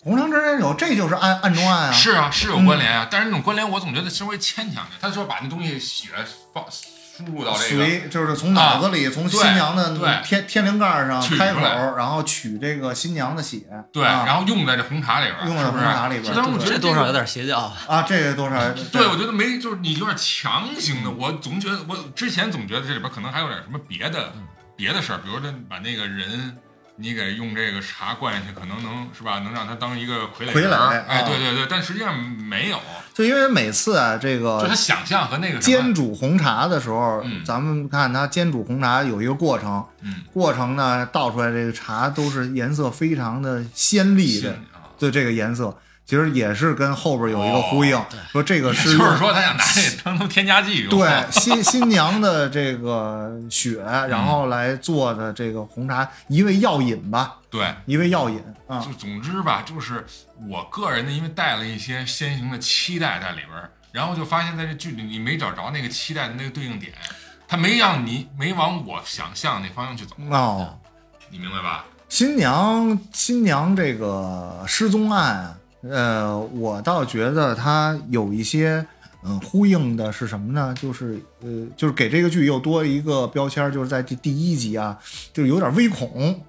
S4: 红娘之间有，这就是暗暗中暗啊。
S5: 是啊，是有关联啊，但是那种关联我总觉得稍微牵强点。他说把那东西血放输入到这个，
S4: 随就是从脑子里，从新娘的
S5: 对
S4: 天天灵盖上开口，然后取这个新娘的血。
S5: 对，
S4: 啊
S5: 然后用在这红茶里边儿，
S4: 用在红茶里边
S5: 但是我觉得
S6: 这多少有点邪教啊。
S4: 啊，这个多少？
S5: 对，我觉得没，就是你有点强行的。我总觉得，我之前总觉得这里边可能还有点什么别的别的事儿，比如说把那个人你给用这个茶灌下去，可能能是吧？能让它当一个傀儡
S4: 傀儡
S5: 哎，
S4: 啊。
S5: 对对对，但实际上没有，
S4: 就因为每次啊，这个
S5: 就
S4: 个
S5: 他想象和那个
S4: 煎，煮红茶的时候，
S5: 嗯。
S4: 咱们看它煎煮红茶有一个过程，
S5: 嗯，
S4: 过程呢倒出来这个茶都是颜色非常的鲜丽的，
S5: 啊。
S4: 对这个颜色，其实也是跟后边有一个呼应，
S5: 哦
S4: 说这个
S5: 是 *laughs* 就
S4: 是
S5: 说他想拿这 *laughs* 当成添加剂用，
S4: 对新新娘的这个血，然后来做的这个红茶，一味药引吧，
S5: 对。
S4: 一味药引啊
S5: 就，总之吧，就是我个人呢，因为带了一些先行的期待在里边儿，然后就发现在这剧里你没找着那个期待的那个对应点，他没让你没往我想象那方向去走，
S4: 哦。
S5: 你明白吧？
S4: 新娘新娘这个失踪案啊，呃，我倒觉得它有一些嗯呼应的是什么呢？就是呃，就是给这个剧又多一个标签儿，就是在第第一集啊，就有点微恐，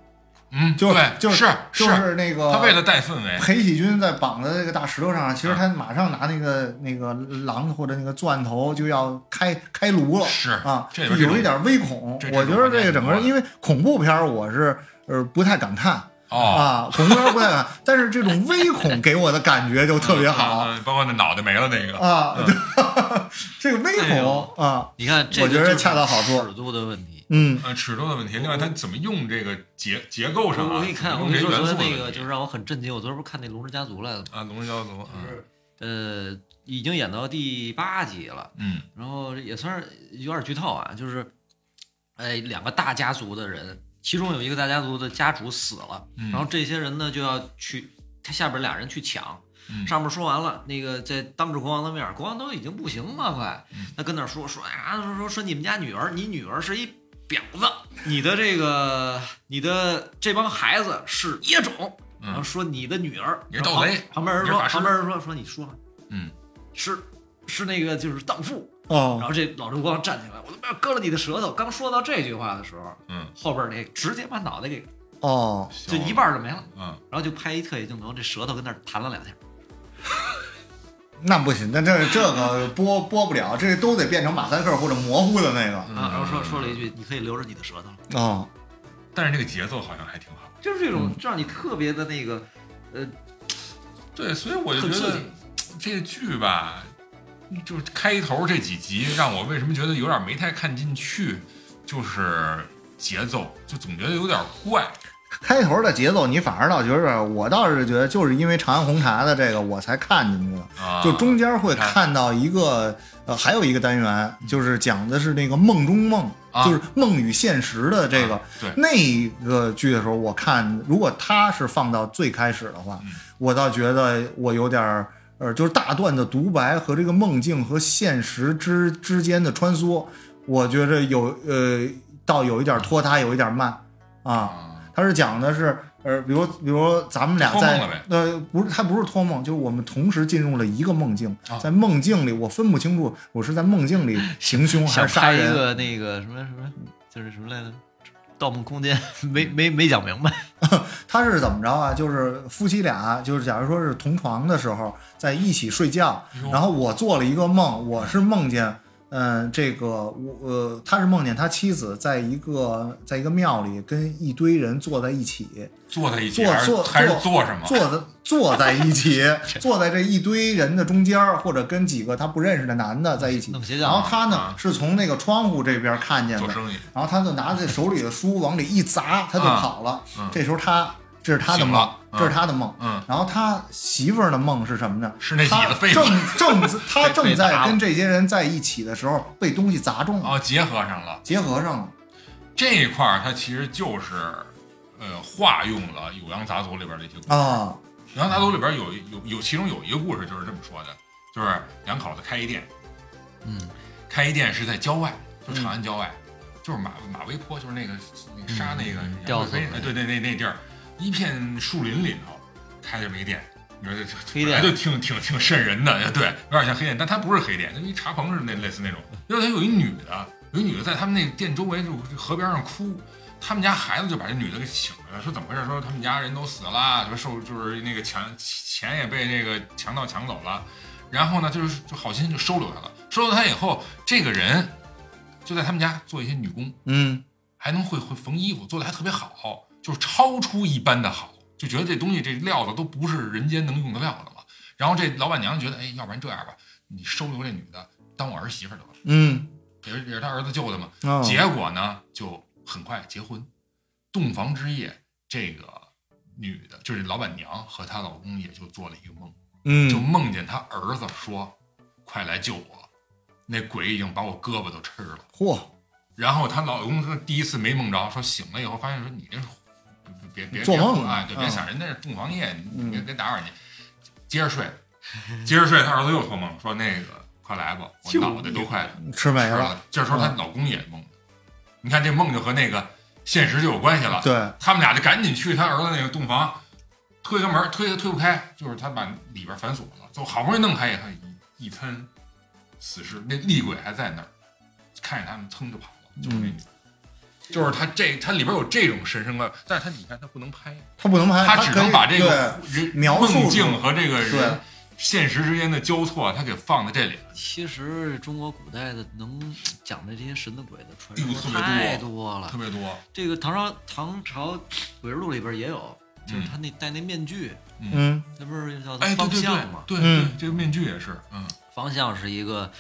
S5: 嗯，
S4: 就是
S5: 对，
S4: 就是
S5: 是
S4: 就是那个
S5: 他为了带氛围，
S4: 裴喜军在绑在那个大石头上，其实他马上拿那个那个榔或者那个钻头就要开开炉了。
S5: 是
S4: 啊，就有一点微恐。我觉得这个整个，因为恐怖片儿我是呃不太敢看
S5: 哦，
S4: 啊，恐怖片儿不太敢，*laughs* 但是这种微恐给我的感觉就特别好。
S5: 嗯，*laughs* 嗯包括那脑袋没了那个，
S4: 啊
S5: 嗯。*laughs*
S4: 这个微恐啊，
S6: 你看，这
S4: 我觉得
S6: 个就是
S4: 恰到好处。
S6: 尺度的问题。
S4: 嗯。
S5: 呃，尺度的问题，另外他怎么用这个结结构上啊，
S6: 我给你看，我跟你说，昨天那个就是让我很震惊。我昨天不是看那《龙之家族》来了吗？
S5: 啊，龙之家族，嗯。
S6: 呃，已经演到第八集了，
S5: 嗯。
S6: 然后也算是有点剧透啊，就是，哎，两个大家族的人，其中有一个大家族的家主死了，
S5: 嗯
S6: 然后这些人呢就要去，他下边俩人去抢。
S5: 嗯
S6: 上面说完了，那个在当着国王的面儿，国王都已经不行了，快
S5: 嗯，
S6: 他跟那说说啊，说说说你们家女儿，你女儿是一婊子，你的这个你的这帮孩子是野种，然后
S5: 嗯
S6: 说你的女儿，
S5: 你是盗贼
S6: 旁旁边人说，旁边人说说你说
S5: 嗯，
S6: 是是那个就是荡妇，然
S4: 哦
S6: 后这老刘光站起来，我他妈要割了你的舌头。刚说到这句话的时候，
S5: 嗯，
S6: 后边那直接把脑袋给
S4: 哦，
S6: 就一半就没了，
S5: 嗯，
S6: 然后就拍一特写镜头，这舌头跟那儿弹了两下。*laughs*
S4: 那不行，那这这个播播不了，这都得变成马赛克或者模糊的那个
S5: 嗯
S6: 啊，然后说说了一句：“你可以留着你的舌头。
S4: 哦。
S5: 但是那个节奏好像还挺好。”
S6: 就是这
S5: 嗯
S6: 种让你特别的那个，呃，
S5: 对，所以我就觉得。这个剧吧，就是开头这几集让我为什么觉得有点没太看进去，就是节奏，就总觉得有点怪。
S4: 开头的节奏，你反而倒觉得，我倒是觉得，就是因为长安红茶的这个，我才看进去的。
S5: 啊，
S4: 就中间会
S5: 看
S4: 看到一个，呃，还有一个单元，就是讲的是那个梦中梦，
S5: 啊
S4: 就是梦与现实的这个、
S5: 啊对
S4: 那个剧的时候，我看如果它是放到最开始的话，
S5: 嗯
S4: 我倒觉得我有点儿，呃，就是大段的独白和这个梦境和现实之之间的穿梭，我觉着有呃，倒有一点拖沓，有一点慢啊。
S5: 啊，
S4: 他是讲的是，呃，比如比如咱们俩在呃，不是，他不是托梦，就是我们同时进入了一个梦境，
S5: 啊
S4: 在梦境里，我分不清楚我是在梦境里 *laughs* 行凶还是杀人。
S6: 拍一个那个什么什么，就是什么来着，《盗梦空间》没没没讲明白。*laughs*
S4: 他是怎么着啊？就是夫妻俩，就是假如说是同床的时候在一起睡觉，然后我做了一个梦，我是梦见，嗯、这个我呃，他是梦见他妻子在一个在一个庙里跟一堆人坐在一起，
S5: 坐在一起
S4: 坐坐
S5: 还是
S4: 坐
S5: 做什么？
S4: 坐在坐在一起，*laughs* 坐在这一堆人的中间儿，或者跟几个他不认识的男的在一起。然后他呢、
S5: 啊
S4: 是从那个窗户这边看见的，然后他就拿着手里的书往里一砸，他就
S5: 啊
S4: 跑了。
S5: 嗯
S4: 这时候他这是他的梦，
S5: 嗯
S4: 这是他的梦。
S5: 嗯，
S4: 然后他媳妇儿的梦是什么呢？
S5: 是那椅
S4: 他
S5: 子飞
S4: 正正他正在 *laughs* 跟这些人在一起的时候被东西砸中了，
S5: 哦，结合上了。
S4: 结合上了。
S5: 这一块儿它其实就是，呃，化用了《酉阳杂俎》里边的一些故事。
S4: 啊，
S5: 酉阳杂俎》里边有有有，其中有一个故事就是这么说的，就是两口子开一店，
S6: 嗯，
S5: 开一店是在郊外，就长安郊外，就是马马嵬坡，就是那个那个沙那个
S6: 嗯
S5: 杨妃，哎，对对，那那地儿，一片树林里头开这么一店。你说这这
S6: 黑店
S5: 本来就挺挺挺瘆人的，对，有点像黑店，但它不是黑店，就一茶棚似的那类似那种。因为他有一女的，有一女的在他们那店周围就河边上哭，他们家孩子就把这女的给请来了，说怎么回事？说他们家人都死了，说受就是那个强钱也被那个强盗抢走了，然后呢就是就好心就收留他了，收留他以后，这个人就在他们家做一些女工，
S4: 嗯
S5: 还能会会缝衣服，做的还特别好，就超出一般的好，就觉得这东西这料子都不是人间能用的料子了。然后这老板娘觉得，哎，要不然这样吧，你收留这女的当我儿媳妇儿得了，
S4: 嗯
S5: 也是也是他儿子救的嘛。
S4: 哦
S5: 结果呢，就很快结婚。洞房之夜，这个女的，就是老板娘和她老公也就做了一个梦，嗯就
S4: 嗯
S5: 梦见她儿子说：“快来救我，那鬼已经把我胳膊都吃了。”
S4: 嚯，
S5: 然后她老公说第一次没梦着，说醒了以后发现说你这是别别
S4: 做梦
S5: 啊，就别
S4: 嗯
S5: 想人家是洞房夜，你别
S4: 嗯
S5: 别打扰人家，接着睡，接着睡，他儿子又做梦说那个快来吧，我脑袋都快
S4: 吃没了。
S5: 这时候她老公也梦，你看这梦就和那个现实就有关系了。
S4: 对，
S5: 他们俩就赶紧去他儿子那个洞房，推开门推推不开，就是他把里边反锁了，就好不容易弄开以后，一一滩死尸，那厉鬼还在那儿，看见他们噌就跑了，就是那。就是他这，他里边有这种神圣的，但是他你看他不能拍，
S4: 他不能拍，
S5: 他只能把这个人
S4: 描述
S5: 梦境和这个人现实之间的交错，他给放在这里了。
S6: 其实中国古代的能讲的这些神的鬼的传
S5: 哎呦特别多
S6: 说太多了
S5: 特。别多，
S6: 这个唐朝唐朝鬼事录里边也有，就是他那戴那面具，
S4: 嗯
S6: 那不是叫
S5: 哎，对
S6: 方
S5: 对对
S6: 相吗？
S5: 对
S4: 嗯
S5: 对，这个面具也是，嗯，
S6: 方相是一个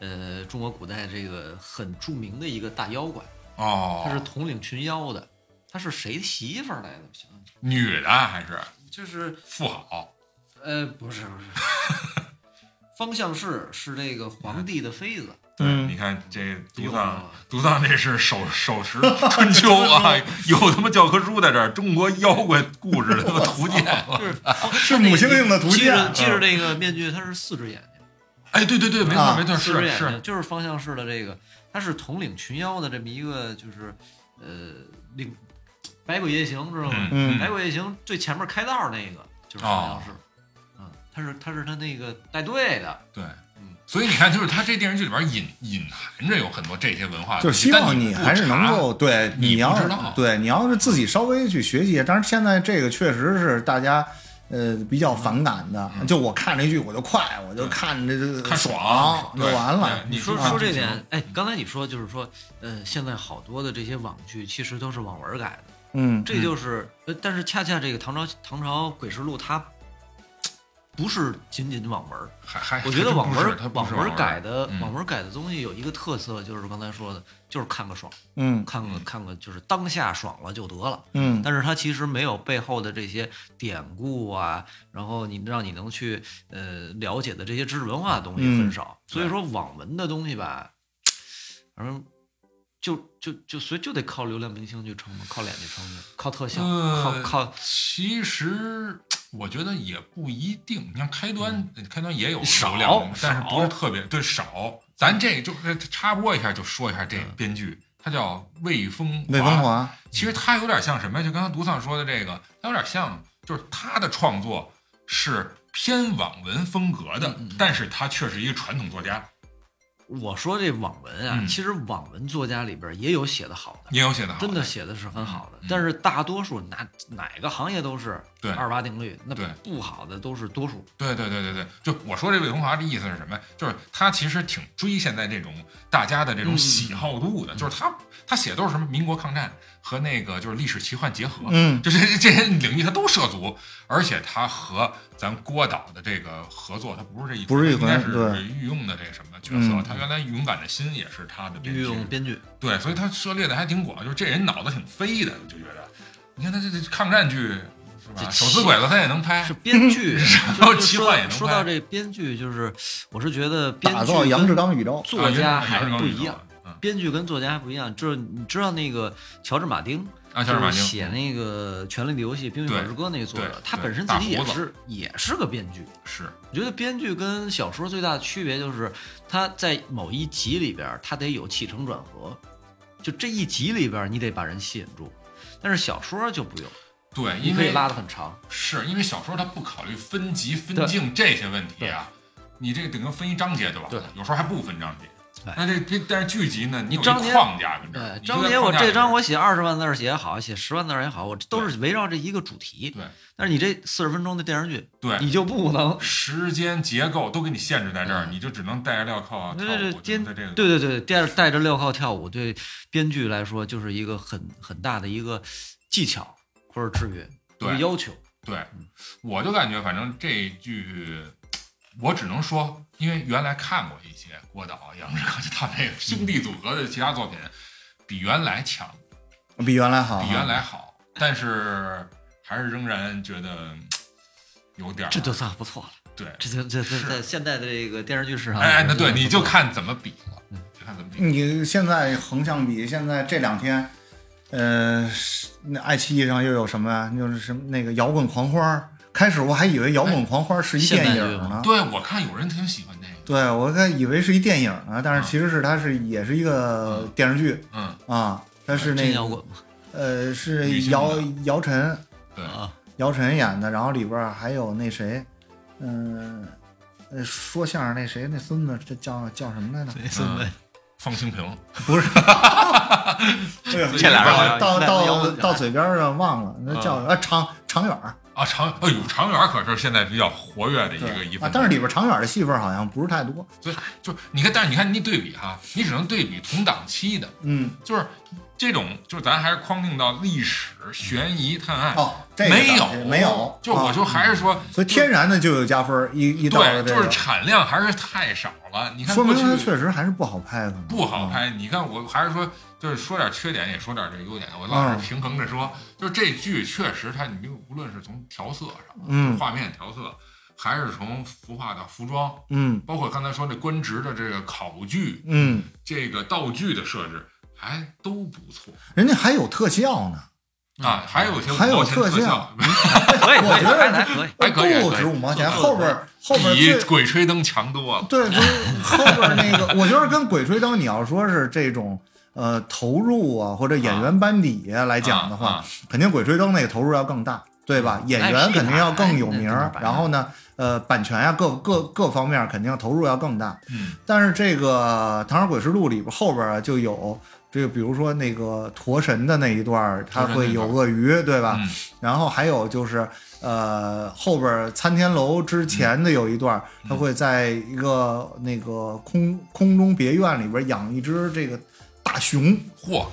S6: 呃中国古代这个很著名的一个大妖怪，
S5: 哦，
S6: 他是统领群妖的。他是谁的媳妇儿来的？我想想，
S5: 女的还是
S6: 就是
S5: 富豪？
S6: 呃，不是不是，*laughs* 方向氏是这个皇帝的妃子。
S5: 对，
S4: 嗯
S5: 你看这独
S6: 哟
S5: 藏，独藏这是手手持春秋啊，*laughs* 有他妈教科书在这儿，中国妖怪故事的他 *laughs* 妈图鉴。
S6: 就是
S4: 是母猩猩的图
S6: 记着
S4: 鉴，
S6: 记着这个面具，它是四只眼睛，
S5: 哎，对对对，没错
S4: 啊
S5: 没错，
S6: 四只
S5: 是是
S6: 眼睛，就是方向氏的这个，他是统领群妖的这么一个，就是呃领百鬼夜行知道吗？
S4: 嗯
S6: 百鬼夜行最前面开道那个就是方相氏，嗯，他是他是他那个带队的，
S5: 对
S6: 嗯。
S5: 所以你看，就是他这电视剧里边隐隐含着有很多这些文化
S4: 就是希望
S5: 你
S4: 还是能够对
S5: 你
S4: 要
S5: 知道
S4: 对你要是自己稍微去学习，当然现在这个确实是大家。呃，比较反感的，
S5: 嗯。
S4: 就我看这剧我就快，我就看这这
S5: 看
S4: 爽
S5: 爽
S4: 就完了。
S5: 你
S6: 说
S5: 说这
S6: 点，哎，刚才你说就是说，呃，现在好多的这些网剧其实都是网文改的，
S4: 嗯，
S6: 这就是，呃，但是恰恰这个唐朝唐朝诡事录它不是仅仅网文，
S5: 还还
S6: 我觉得网文网文改的
S5: 嗯。
S6: 网文改的东西有一个特色，就是刚才说的，就是看个爽，
S4: 嗯。
S6: 看个看个就是当下爽了就得了。
S4: 嗯。
S6: 但是它其实没有背后的这些典故啊，然后你让你能去呃了解的这些知识文化的东西很
S4: 嗯。
S6: 少。所以说网文的东西吧，反正就就就所以就得靠流量明星去撑嘛，靠脸去撑嘛，靠特效，
S5: 呃
S6: 靠靠
S5: 其实我觉得也不一定。你像开端，开端也有流量，但是不是特别对少。咱这就插播一下，就说一下这
S6: 嗯
S5: 编剧，他叫魏风
S4: 魏风华，
S5: 其实他有点像什么呀？就刚才独丧说的这个，他有点像，就是他的创作是偏网文风格的，但是他却是一个传统作家。
S6: 我说这网文啊，
S5: 嗯
S6: 其实网文作家里边也有写的好的，
S5: 也有写的好，
S6: 真的写的是很好的
S5: 嗯，
S6: 但是大多数哪哪个行业都是
S5: 对
S6: 二八定律，那
S5: 对
S6: 不好的都是多数。
S5: 对对对对对，就我说这魏红华的意思是什么呀？就是他其实挺追现在这种大家的这种喜好度的，就是他他写都是什么民国抗战和那个就是历史奇幻结合，
S4: 嗯
S5: 就是这些领域他都涉足，而且他和咱郭导的这个合作，他不是这一
S4: 不是一
S5: 应该是御用的这个什么角色，
S4: 嗯
S5: 他原来勇敢的心也是他的编
S6: 御
S5: 剧，
S6: 用编剧，
S5: 对，所以他涉猎的还挺广，就是这人脑子挺飞的，我就觉得，你看他这这抗战剧是吧？手撕鬼子他也能拍
S6: 是，编剧，*laughs*
S5: 然后奇幻也能拍
S6: 说说到这编剧，就是我是觉得编剧
S4: 打造杨志刚宇宙，
S6: 作家还
S5: 是
S6: 不一样，，
S5: 嗯
S6: 编剧跟作家还不一样。就是你知道那个乔治马丁，
S5: 啊，乔治马丁
S6: 就是写那个《权力的游戏》《冰与火之歌》那个作者，他本身自己也是也是个编剧。
S5: 是
S6: 我觉得编剧跟小说最大的区别就是，他在某一集里边，他得有起承转合，就这一集里边你得把人吸引住，但是小说就不用，
S5: 对，因为
S6: 你可以拉得很长。
S5: 是因为小说它不考虑分级分镜这些问题啊，你这个顶多分一章节就完了，有时候还不分章节
S6: 哎。
S5: 那这这但是剧集呢，你有一
S6: 章节
S5: 框架跟这儿，
S6: 对，
S5: 你就在
S6: 章节我这章我写二十万字儿写也好，写十万字儿也好，我都是围绕这一个主题。
S5: 对。
S6: 但是你这四十分钟的电视剧，
S5: 对。
S6: 你就不能
S5: 时间结构都给你限制在这儿，你就只能带着镣铐啊跳舞，
S6: 对对对，对对对，带着带着镣铐跳舞，对编剧来说就是一个很很大的一个技巧或者制约，一个
S5: 对。
S6: 要求。
S5: 对，我就感觉反正这剧，我只能说，因为原来看过一些郭导、杨志刚他们这个兄弟组合的其他作品，比原来强，
S4: 比原来好，
S5: 比原来好，但是还是仍然觉得嗯有点儿
S6: 这就算不错了，
S5: 对。
S6: 这就这这在现在的这个电视剧市场，
S5: 哎哎，那对，你就
S6: 看。
S5: 怎么比了，
S6: 嗯
S5: 就看怎么比。
S4: 你现在横向比，现在这两天，呃，是那爱奇艺上又有什么呀？就是什么那个摇滚狂花，开始我还以为摇滚狂花是一电影呢。
S5: 对，我看有人挺喜欢那个，
S4: 对，我看以为是一电影呢，但是其实是它是也是一个电视剧。
S5: 嗯，
S4: 啊，它是那
S6: 摇滚嘛
S4: 呃是姚姚晨。
S5: 对，
S6: 啊，
S4: 姚晨演的，然后里边还有那谁，嗯、呃，说相声那谁那孙子这叫叫什么来着？
S6: 那孙子？
S5: 方清平，
S4: 不是，*laughs*
S6: 这俩人
S4: 到到到嘴边儿上忘了，那叫啊常常远儿
S5: 啊，长哎呦，长远可是现在比较活跃的一个一份，，
S4: 啊但是里边长远的戏份好像不是太多。
S5: 所以就你看，但是你看你对比哈，你只能对比同档期的，
S4: 嗯，
S5: 就是这种，就是咱还是框定到历史、悬疑、探案，
S4: 哦，这个
S5: 没有
S4: 没有，
S5: 就我就
S4: 啊
S5: 还是说，
S4: 所以天然的就有加分儿，一一
S5: 对，就是，产量还是太少了。你看过去
S4: 说明它确实还是不好拍，的
S5: 不好。拍。你看，我还是说，就是说点缺点，也说点这优点。我老是
S4: 嗯
S5: 平衡着说，就是这剧确实它，你就无论是从调色上，
S4: 嗯
S5: 画面调色，还是从服化到服装，
S4: 嗯
S5: 包括刚才说那官职的这个考据，
S4: 嗯，
S5: 这个道具的设置，还都不错
S4: 人家还有特效呢，
S5: 啊。还有一些
S4: 还有
S5: 特
S4: 特效 *laughs*
S6: 可以，
S4: 我觉得
S6: 还还可以。
S5: 还可以还可以
S4: 不止五毛钱，后边儿后边儿
S5: 比鬼吹灯强多了。
S4: 对，就是后边儿那个，我觉得跟《鬼吹灯》，你要说是这种呃投入啊，或者演员班底啊来讲的话，肯定《鬼吹灯》那个投入要更大，对吧？演员肯定要更有名然后呢，呃，版权呀、各各各方面肯定投入要更大。
S5: 嗯，
S4: 但是这个《唐山鬼事录》里边后边啊就有这个，比如说那个驼神的那一段儿，它会有鳄鱼，对吧？
S5: 嗯
S4: 然后还有就是，呃，后边参天楼之前的有一段，
S5: 嗯
S4: 他会在一个那个空空中别院里边养一只这个大熊，
S5: 嚯，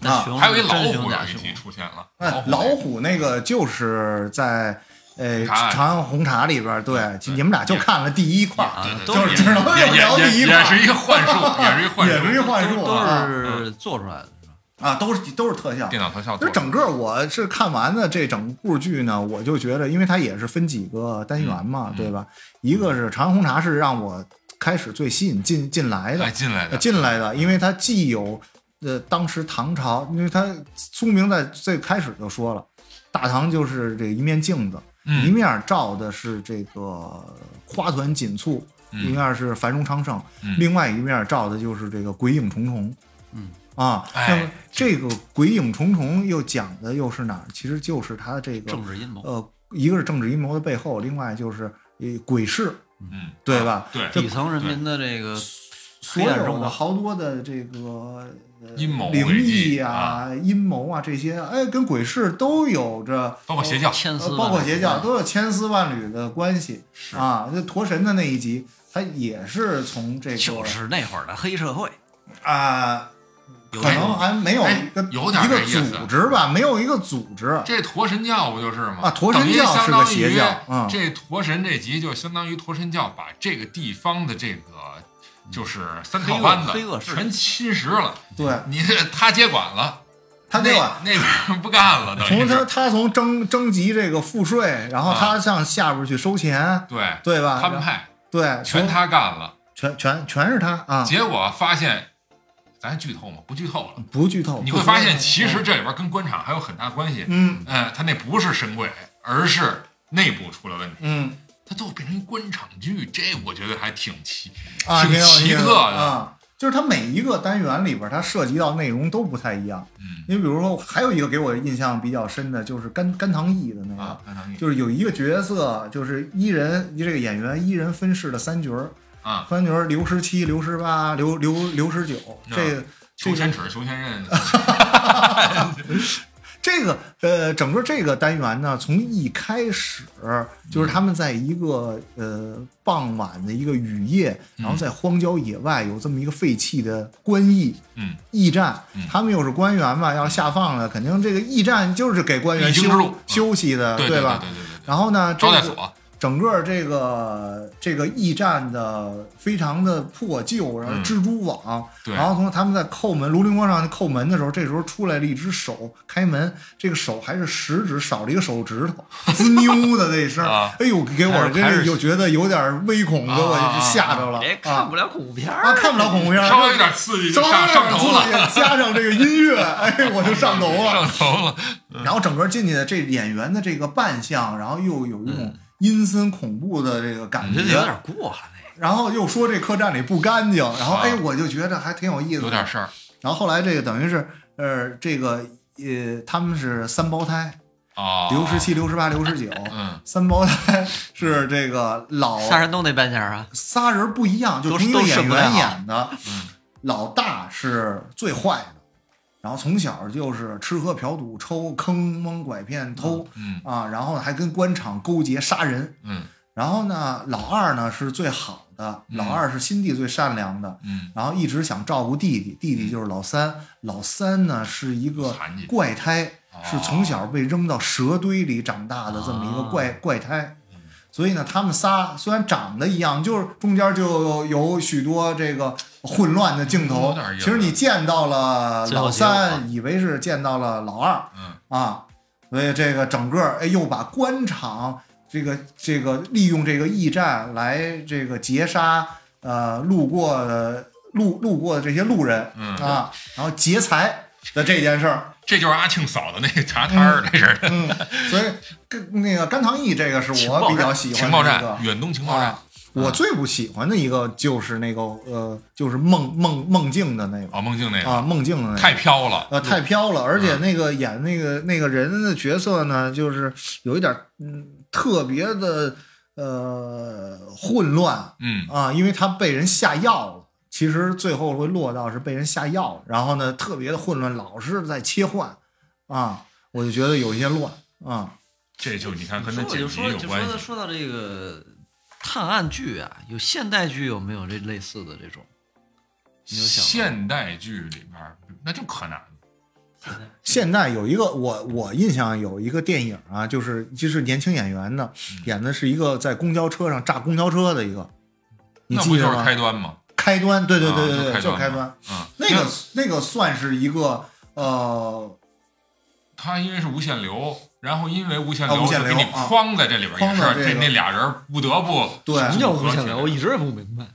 S6: 那熊
S5: 还有一老
S6: 真
S5: 虎
S6: 熊
S5: 出现了，
S4: 哎，老虎那个就是在。呃，长安红茶里边，对，你们俩就看了第一块就是是只能
S5: 也
S4: 聊
S5: 也
S4: 第一块儿。*laughs*
S5: 也是一个幻术，也是一幻术，
S4: 也是一幻术
S6: 都
S4: 啊。
S6: 是做出来的，是吧？
S4: 啊，都是都是特效，
S5: 电脑特效做的。
S4: 就整个我是看完的这整部剧呢，我就觉得，因为它也是分几个单元嘛，
S5: 嗯
S4: 对吧？一个是长安红茶是让我开始最吸引进进来的
S5: 哎，，进来的，
S4: 进来的，因为它既有呃当时唐朝，因为它苏明在最开始就说了，大唐就是这一面镜子，
S5: 嗯
S4: 一面照的是这个花团锦簇，
S5: 嗯
S4: 一面是繁荣昌盛，
S5: 嗯
S4: 另外一面照的就是这个鬼影重重。
S6: 嗯
S4: 啊，
S5: 哎
S4: 那么这个鬼影重重又讲的又是哪儿？其实就是它这个
S6: 政治阴谋。
S4: 呃，一个是政治阴谋的背后，另外就是呃鬼市，
S5: 嗯，
S4: 对吧？
S5: 对，
S6: 底层人民的这个
S4: 所有的好多的这个呃
S5: 阴谋
S4: 灵异啊、阴谋啊这些，哎，跟鬼市都有着
S5: 包括邪教，
S4: 包括邪教都有千丝万缕的关系
S5: 是
S4: 啊。那驼神的那一集，他也是从这个
S6: 就是那会儿的黑社会，
S4: 啊。可能还没有
S5: 哎
S4: 一个
S5: 有点
S4: 组织吧，没有一个组织。
S5: 这驼神教不就是吗？
S4: 啊驼神教是个邪教嗯
S5: 这驼神这集就相当于驼神教把这个地方的这个就是三套班子
S6: 黑恶势力
S5: 全侵蚀了，
S4: 对，
S5: 你这他接管了，
S4: 他接管
S5: 那那边不干了，等于
S4: 从他
S5: 是
S4: 他从征征集这个赋税，然后
S5: 啊
S4: 他向下边去收钱，
S5: 对
S4: 对吧？
S5: 摊派
S4: 对，
S5: 全他干了，
S4: 全全全是他啊！
S5: 结果发现，咱剧透吗？不剧透了。
S4: 不剧透，
S5: 你会发现，其实这里边跟官场还有很大关系。
S4: 嗯
S5: 嗯，他那不是神鬼，而是内部出了问题。
S4: 嗯
S5: 它最后变成一官场剧，这我觉得还挺奇，
S4: 啊，
S5: 挺奇特的。
S4: 啊。就是它每一个单元里边，它涉及到内容都不太一样。
S5: 嗯
S4: 你比如说，还有一个给我印象比较深的，就是甘甘棠义的那个，就是有一个角色，就是一人这个演员一人分饰的三角儿，
S5: 啊，
S4: 三角儿刘十七、刘十八、刘刘刘十九，这个这个
S5: 裘千尺、裘千仞，*laughs* *laughs* *laughs*
S4: 这个呃，整个这个单元呢，从一开始就是他们在一个呃傍晚的一个雨夜，然后在荒郊野外有这么一个废弃的官驿
S5: 嗯，
S4: 驿站
S5: 嗯，
S4: 他们又是官员嘛，要下放了，肯定这个驿站就是给官员休休息的，
S5: 对对
S4: 吧？
S5: 对对对对，
S4: 然后呢，这个
S5: 招待所，
S4: 整个这个这个驿站的非常的破旧，然后
S5: 嗯
S4: 蜘蛛网，
S5: 对
S4: 然后从他们在叩门，卢灵光上叩门的时候，这时候出来了一只手开门，这个手还是食指少了一个手指头，滋 *laughs* 扭的那声，
S5: 啊。
S4: 哎呦，给我
S6: 真是
S4: 又觉得有点微恐，给我
S5: 啊
S4: 吓着了
S6: 哎，看
S4: 啊
S6: 不了恐怖片儿
S4: 啊，看不了恐怖片儿，
S5: 稍微有点刺激就
S4: 稍微
S5: 上
S4: 有点
S5: 上头了，
S4: 刺激加上这个音乐，哎，我就上头了，
S5: 上头了，
S4: 然后整个进去的这演员的这个扮相，然后又有一种
S5: 嗯
S4: 阴森恐怖的这个感觉，
S6: 有点过了那
S4: 然后又说这客栈里不干净，然后
S5: 啊。
S4: 哎，我就觉得还挺有意思的。
S5: 有点事儿。
S4: 然后后来这个等于是呃，这个呃，他们是三胞胎，
S5: 啊。
S4: 刘十七、刘十八、刘十九，
S5: 嗯，
S4: 三胞胎是这个老
S6: 仨人都那扮相啊，
S4: 仨人不一样，就
S6: 都
S4: 同一个
S6: 都是
S4: 演员演的。
S5: 嗯。
S4: 老大是最坏的，然后从小就是吃喝嫖赌抽坑蒙拐骗偷。
S5: 嗯
S4: 啊，然后还跟官场勾结杀人。
S5: 嗯
S4: 然后呢，老二呢是最好的，
S5: 嗯
S4: 老二是心地最善良的，
S5: 嗯，
S4: 然后一直想照顾弟弟，弟弟就是老三，老三呢是一个怪胎，
S5: 哦
S4: 是从小被扔到蛇堆里长大的这么一个怪、怪胎。所以呢，他们仨虽然长得一样，就是中间就有有许多这个混乱的镜头其实你见到了老三，以为是见到了老二，
S5: 嗯
S4: 啊，所以这个整个哎又把官场这个这个利用这个驿站来这个劫杀呃路过的路路过的这些路人
S5: 嗯
S4: 啊，然后劫财的这件事儿，
S5: 这就是阿庆嫂的那个茶摊儿，这是
S4: 嗯，所以跟那个甘棠义这个是我比较喜欢
S5: 情报
S4: 的一个
S5: 站，远东情报站
S4: 啊。我最不喜欢的一个就是那个呃，就是梦梦梦境的那个
S5: 哦，梦境那个啊，
S4: 梦境的那个
S5: 太飘了，
S4: 呃，太飘了，而且那个演那个那个人的角色呢，就是有一点嗯特别的呃混乱
S5: 嗯
S4: 啊，因为他被人下药了。其实最后会落到是被人下药，然后呢特别的混乱，老是在切换啊，我就觉得有一些乱啊。
S5: 这就你看跟他
S6: 说我就
S5: 剪辑有
S6: 说就说到
S5: 关系。
S6: 说到这个探案剧啊，有现代剧有没有这类似的这种？你有想
S5: 现代剧里边那就柯南，
S4: 现在有一个我我印象有一个电影啊，就是就是年轻演员的，
S5: 嗯
S4: 演的是一个在公交车上炸公交车的一个，你
S5: 那不就是
S4: 记得？
S5: 开端吗？
S4: 开端，对对对对对，
S5: 啊就开端
S4: 就是开端。
S5: 嗯，
S4: 那个那个算是一个呃，
S5: 它因为是无限流，然后因为无限
S4: 啊无限
S5: 就给你框在这里边也是，
S4: 这
S5: 那俩人不得不
S4: 对
S6: 什么叫无限流？我一直也不明白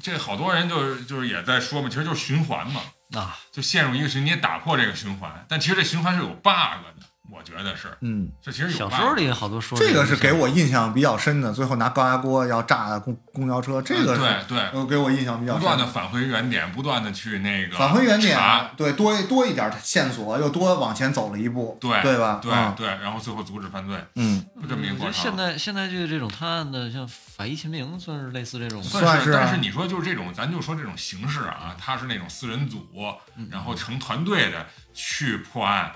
S5: 这好多人就是就是也在说嘛，其实就是循环嘛，
S6: 啊。
S5: 就陷入一个循，你也打破这个循环，但其实这循环是有 bug 的，我觉得是，
S4: 嗯，
S5: 这其实有
S6: 小说里好多说
S4: 这个是给
S6: 我
S4: 我印象比较深的，最后拿高压锅要炸公公交车，这个
S5: 对对，
S4: 呃给我印象比较深不。
S5: 断的返回原点，不断的去那个
S4: 返回原点，对，多多一点线索，又多往前走了一步，
S5: 对
S4: 对吧？
S5: 对
S4: 嗯
S5: 对，然后最后阻止犯罪，
S4: 嗯，
S5: 就这么一个过程。
S6: 现在现代剧这种探案的，像《法医秦明》算是类似这种。
S5: 算
S4: 算是啊
S5: 但是你说就是这种，咱就说这种形式啊，他是那种四人组，然后成团队的去破案。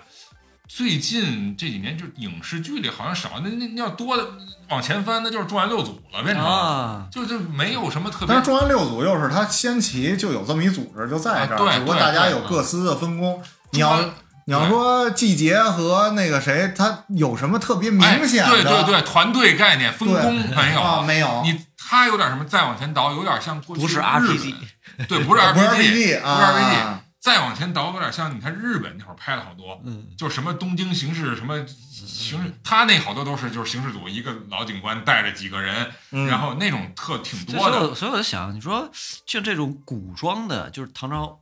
S5: 最近这几年，就影视剧里好像少，那那那要多的往前翻，那就是重案六组了，变成、
S6: 啊，
S5: 就就没有什么特别
S4: 但是重案六组又是他先期就有这么一组织就在这儿，
S5: 啊对
S4: 只不过大家有各司的分工。你要你要说季节和那个谁，他有什么特别明显的？
S5: 哎、对对对，团队概念分工没有，
S4: 啊，没有。
S5: 你他有点什么，再往前倒，有点像过去
S6: 不是
S5: 日
S6: RPG
S5: 本，对，不是 RPG，
S4: 不是 RPG
S5: 不是 RPG，
S4: 啊，
S5: 再往前倒，有点像你看日本那会儿拍了好多，
S6: 嗯，
S5: 就什么东京刑事什么刑事，他那好多都是就是刑事组一个老警官带着几个人，
S4: 嗯
S5: 然后那种特挺多的，
S6: 所以我所以我在想，你说就这种古装的，就是唐朝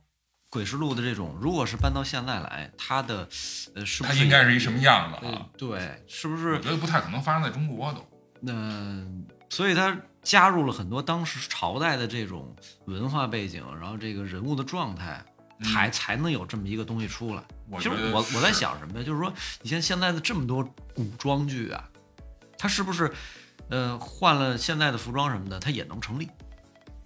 S6: 诡事录的这种，如果是搬到现在来，它的呃是不
S5: 他
S6: 是
S5: 应该是一什么样子
S6: 呃
S5: 啊？
S6: 对，是不是
S5: 我
S6: 是？
S5: 觉得不太可能发生在中国都。
S6: 嗯、所以它加入了很多当时朝代的这种文化背景，然后这个人物的状态，
S5: 嗯
S6: 才才能有这么一个东西出来。其实我我在想什么呀？就是说，你像现在的这么多古装剧啊，它是不是呃换了现在的服装什么的，它也能成立？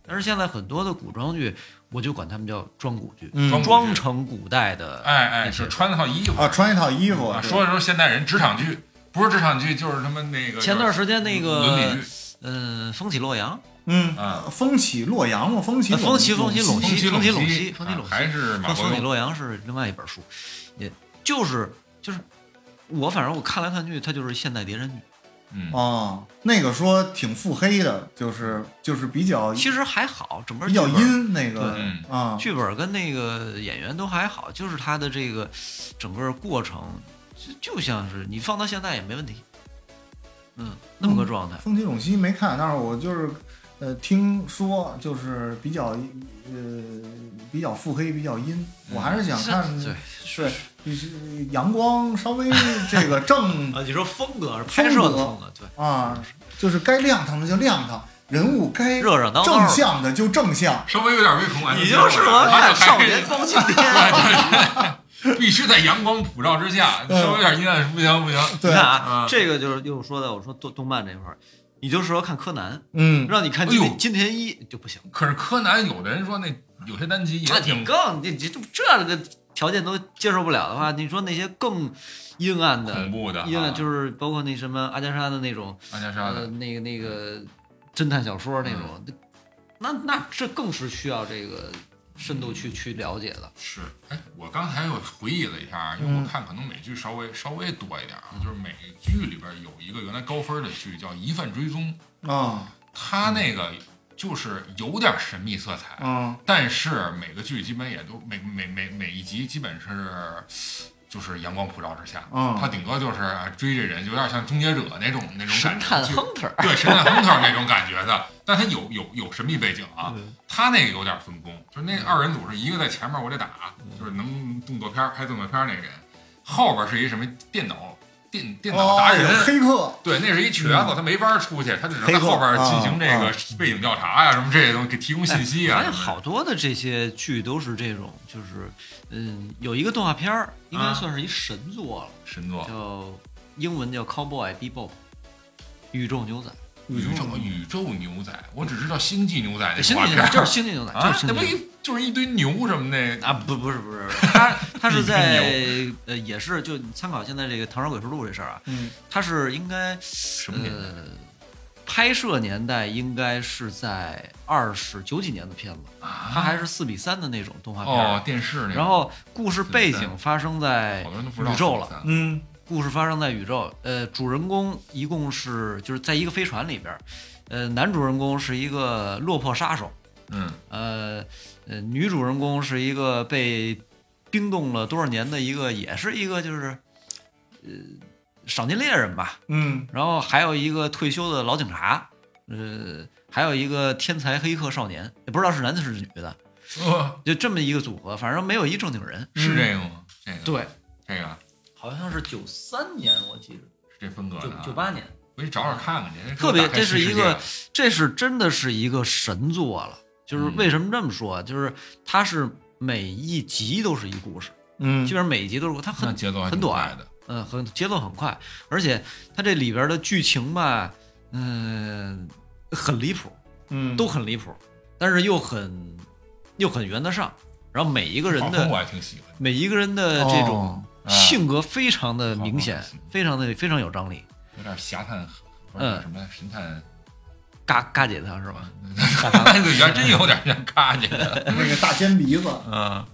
S6: 但是现在很多的古装剧，我就管他们叫装古剧，
S4: 嗯
S5: 装
S6: 装成古代的
S5: 哎哎，是穿那套衣服
S4: 啊，穿一套衣服
S5: 啊，
S4: 对
S5: 说的时候现代人职场剧，不是职场剧就是他们那个
S6: 前段时间那个
S5: 伦理剧，
S6: 嗯，风起洛阳，
S4: 嗯。
S5: 啊，
S4: 风起洛阳嘛，风起
S6: 呃风起风起陇
S4: 陇西
S6: 西
S5: 风起陇
S6: 风起陇西风起陇西。
S5: 还是马
S6: 风风起洛阳是另外一本书，也就是就是我反正我看来看去，它就是现代谍战剧。
S5: 嗯，
S4: 哦，那个说挺腹黑的，就是就是比较
S6: 其实还好，整个
S4: 比较阴那个啊，
S6: 剧本跟那个演员都还好，就是他的这个整个过程，就就像是你放到现在也没问题，嗯，那么个状态。
S4: 风起陇西没看，但是我就是呃听说就是比较呃比较腹黑，比较阴，我还是想看
S6: 对，
S4: 是阳光稍微这个正 *laughs*
S6: 啊，你说风格是
S4: 拍摄的风
S6: 格，对，
S4: 啊，就是该亮堂的就亮堂，人物该
S6: 热热闹闹
S4: 正向的就正向。*laughs*
S5: 稍微有点微恐感，
S6: 你就适合看少年包青天。
S5: 必须在阳光普照之下，
S4: 嗯
S5: 稍微有点阴暗不行不行。
S4: 对
S6: 你看啊
S5: 嗯，
S6: 这个就是又说到我说动动漫这块儿，你就适合看柯南，
S4: 嗯，
S6: 让你看金
S5: 哎
S6: 金田一就不行。
S5: 可是柯南有的人说那有些单集也挺
S6: 更你这这这个条件都接受不了的话，你说那些更阴暗的、
S5: 恐怖的啊，
S6: 阴暗就是包括那什么阿加莎的那种
S5: 阿加莎
S6: 呃
S5: 的，
S6: 那个那个侦探小说那种，那那这更是需要这个深度去去了解的。
S5: 是，哎，我刚才又回忆了一下，因为我看可能美剧稍微稍微多一点啊，就是美剧里边有一个原来高分的剧叫《疑犯追踪》，
S4: 啊。
S5: 它那个就是有点神秘色彩，
S4: 嗯
S5: 但是每个剧基本也都每每每每一集基本是就是阳光普照之下，
S4: 嗯
S5: 他顶多就是追这人，有点像终结者那种那种感觉，对神探亨特那种感觉的，但他有有有神秘背景啊，
S6: 嗯
S5: 他那个有点分工，就是那二人组是一个在前面我得打，就是能动作片拍动作片那人，后边是一什么电脑电电脑达人。
S4: 哦黑客
S5: 对，那是一瘸子，他没法出去，他只能在后边进行这
S4: 啊
S5: 个背景调查呀、什么这些东西，给提供信息啊。
S6: 好多的这些剧都是这种，就是嗯，有一个动画片儿，应该
S5: 啊
S6: 算是一神作了，
S5: 神作，
S6: 叫英文叫 Cowboy Bebop，宇宙牛仔。
S5: 宇宙宇宙牛仔，我只知道星际牛仔那
S6: 星际牛仔就是星际牛仔，就
S5: 啊
S6: 是，
S5: 那不。一就是一堆牛什么的
S6: 啊，不不是不是，*laughs* 他他是在呃也是就参考现在这个《唐朝诡事录》这事儿啊，
S4: 嗯。
S6: 他是应该
S5: 什么年代？
S6: 呃拍摄年代应该是在二十九几年的片子，
S5: 啊
S6: 它还是四比三的那种动画片儿。
S5: 哦，电视那个，
S6: 然后故事背景发生在宇宙了，
S4: 嗯
S6: 故事发生在宇宙，呃，主人公一共是就是在一个飞船里边，呃，男主人公是一个落魄杀手，
S5: 嗯。
S6: 呃呃，女主人公是一个被冰冻了多少年的一个，也是一个就是呃赏金猎人吧，
S4: 嗯。
S6: 然后还有一个退休的老警察，呃，还有一个天才黑客少年，也不知道是男的是女的，
S5: 呃
S6: 就这么一个组合，反正没有一正经人。
S5: 是这个吗？这个。
S6: 对，
S5: 这个
S6: 好像是九三年，我记得
S5: 是这风格
S6: 九
S5: 的啊。
S6: 九八年，
S5: 回去找找看看去。
S6: 特别这是一个这是真的是一个神作了。就是
S5: 嗯
S6: 为什么这么说啊？就是它是每一集都是一故事，
S4: 嗯
S6: 基本上每一集都是它很
S5: 节奏
S6: 很短
S5: 的。
S6: 嗯，很节奏很快，而且它这里边的剧情吧，嗯、很离谱，
S4: 嗯
S6: 都很离谱，但是又很又很圆得上。然后每一个人
S5: 的我
S6: 的
S5: 还挺喜欢。
S6: 每一个人的这种性格非常的明显非常的非常有张力。
S5: 有点侠探，
S6: 嗯
S5: 什么神探，
S6: 嘎嘎姐他是吧？*laughs*
S5: 那原真有点像嘎姐的。*laughs*
S4: 那个大尖鼻子，
S5: 嗯，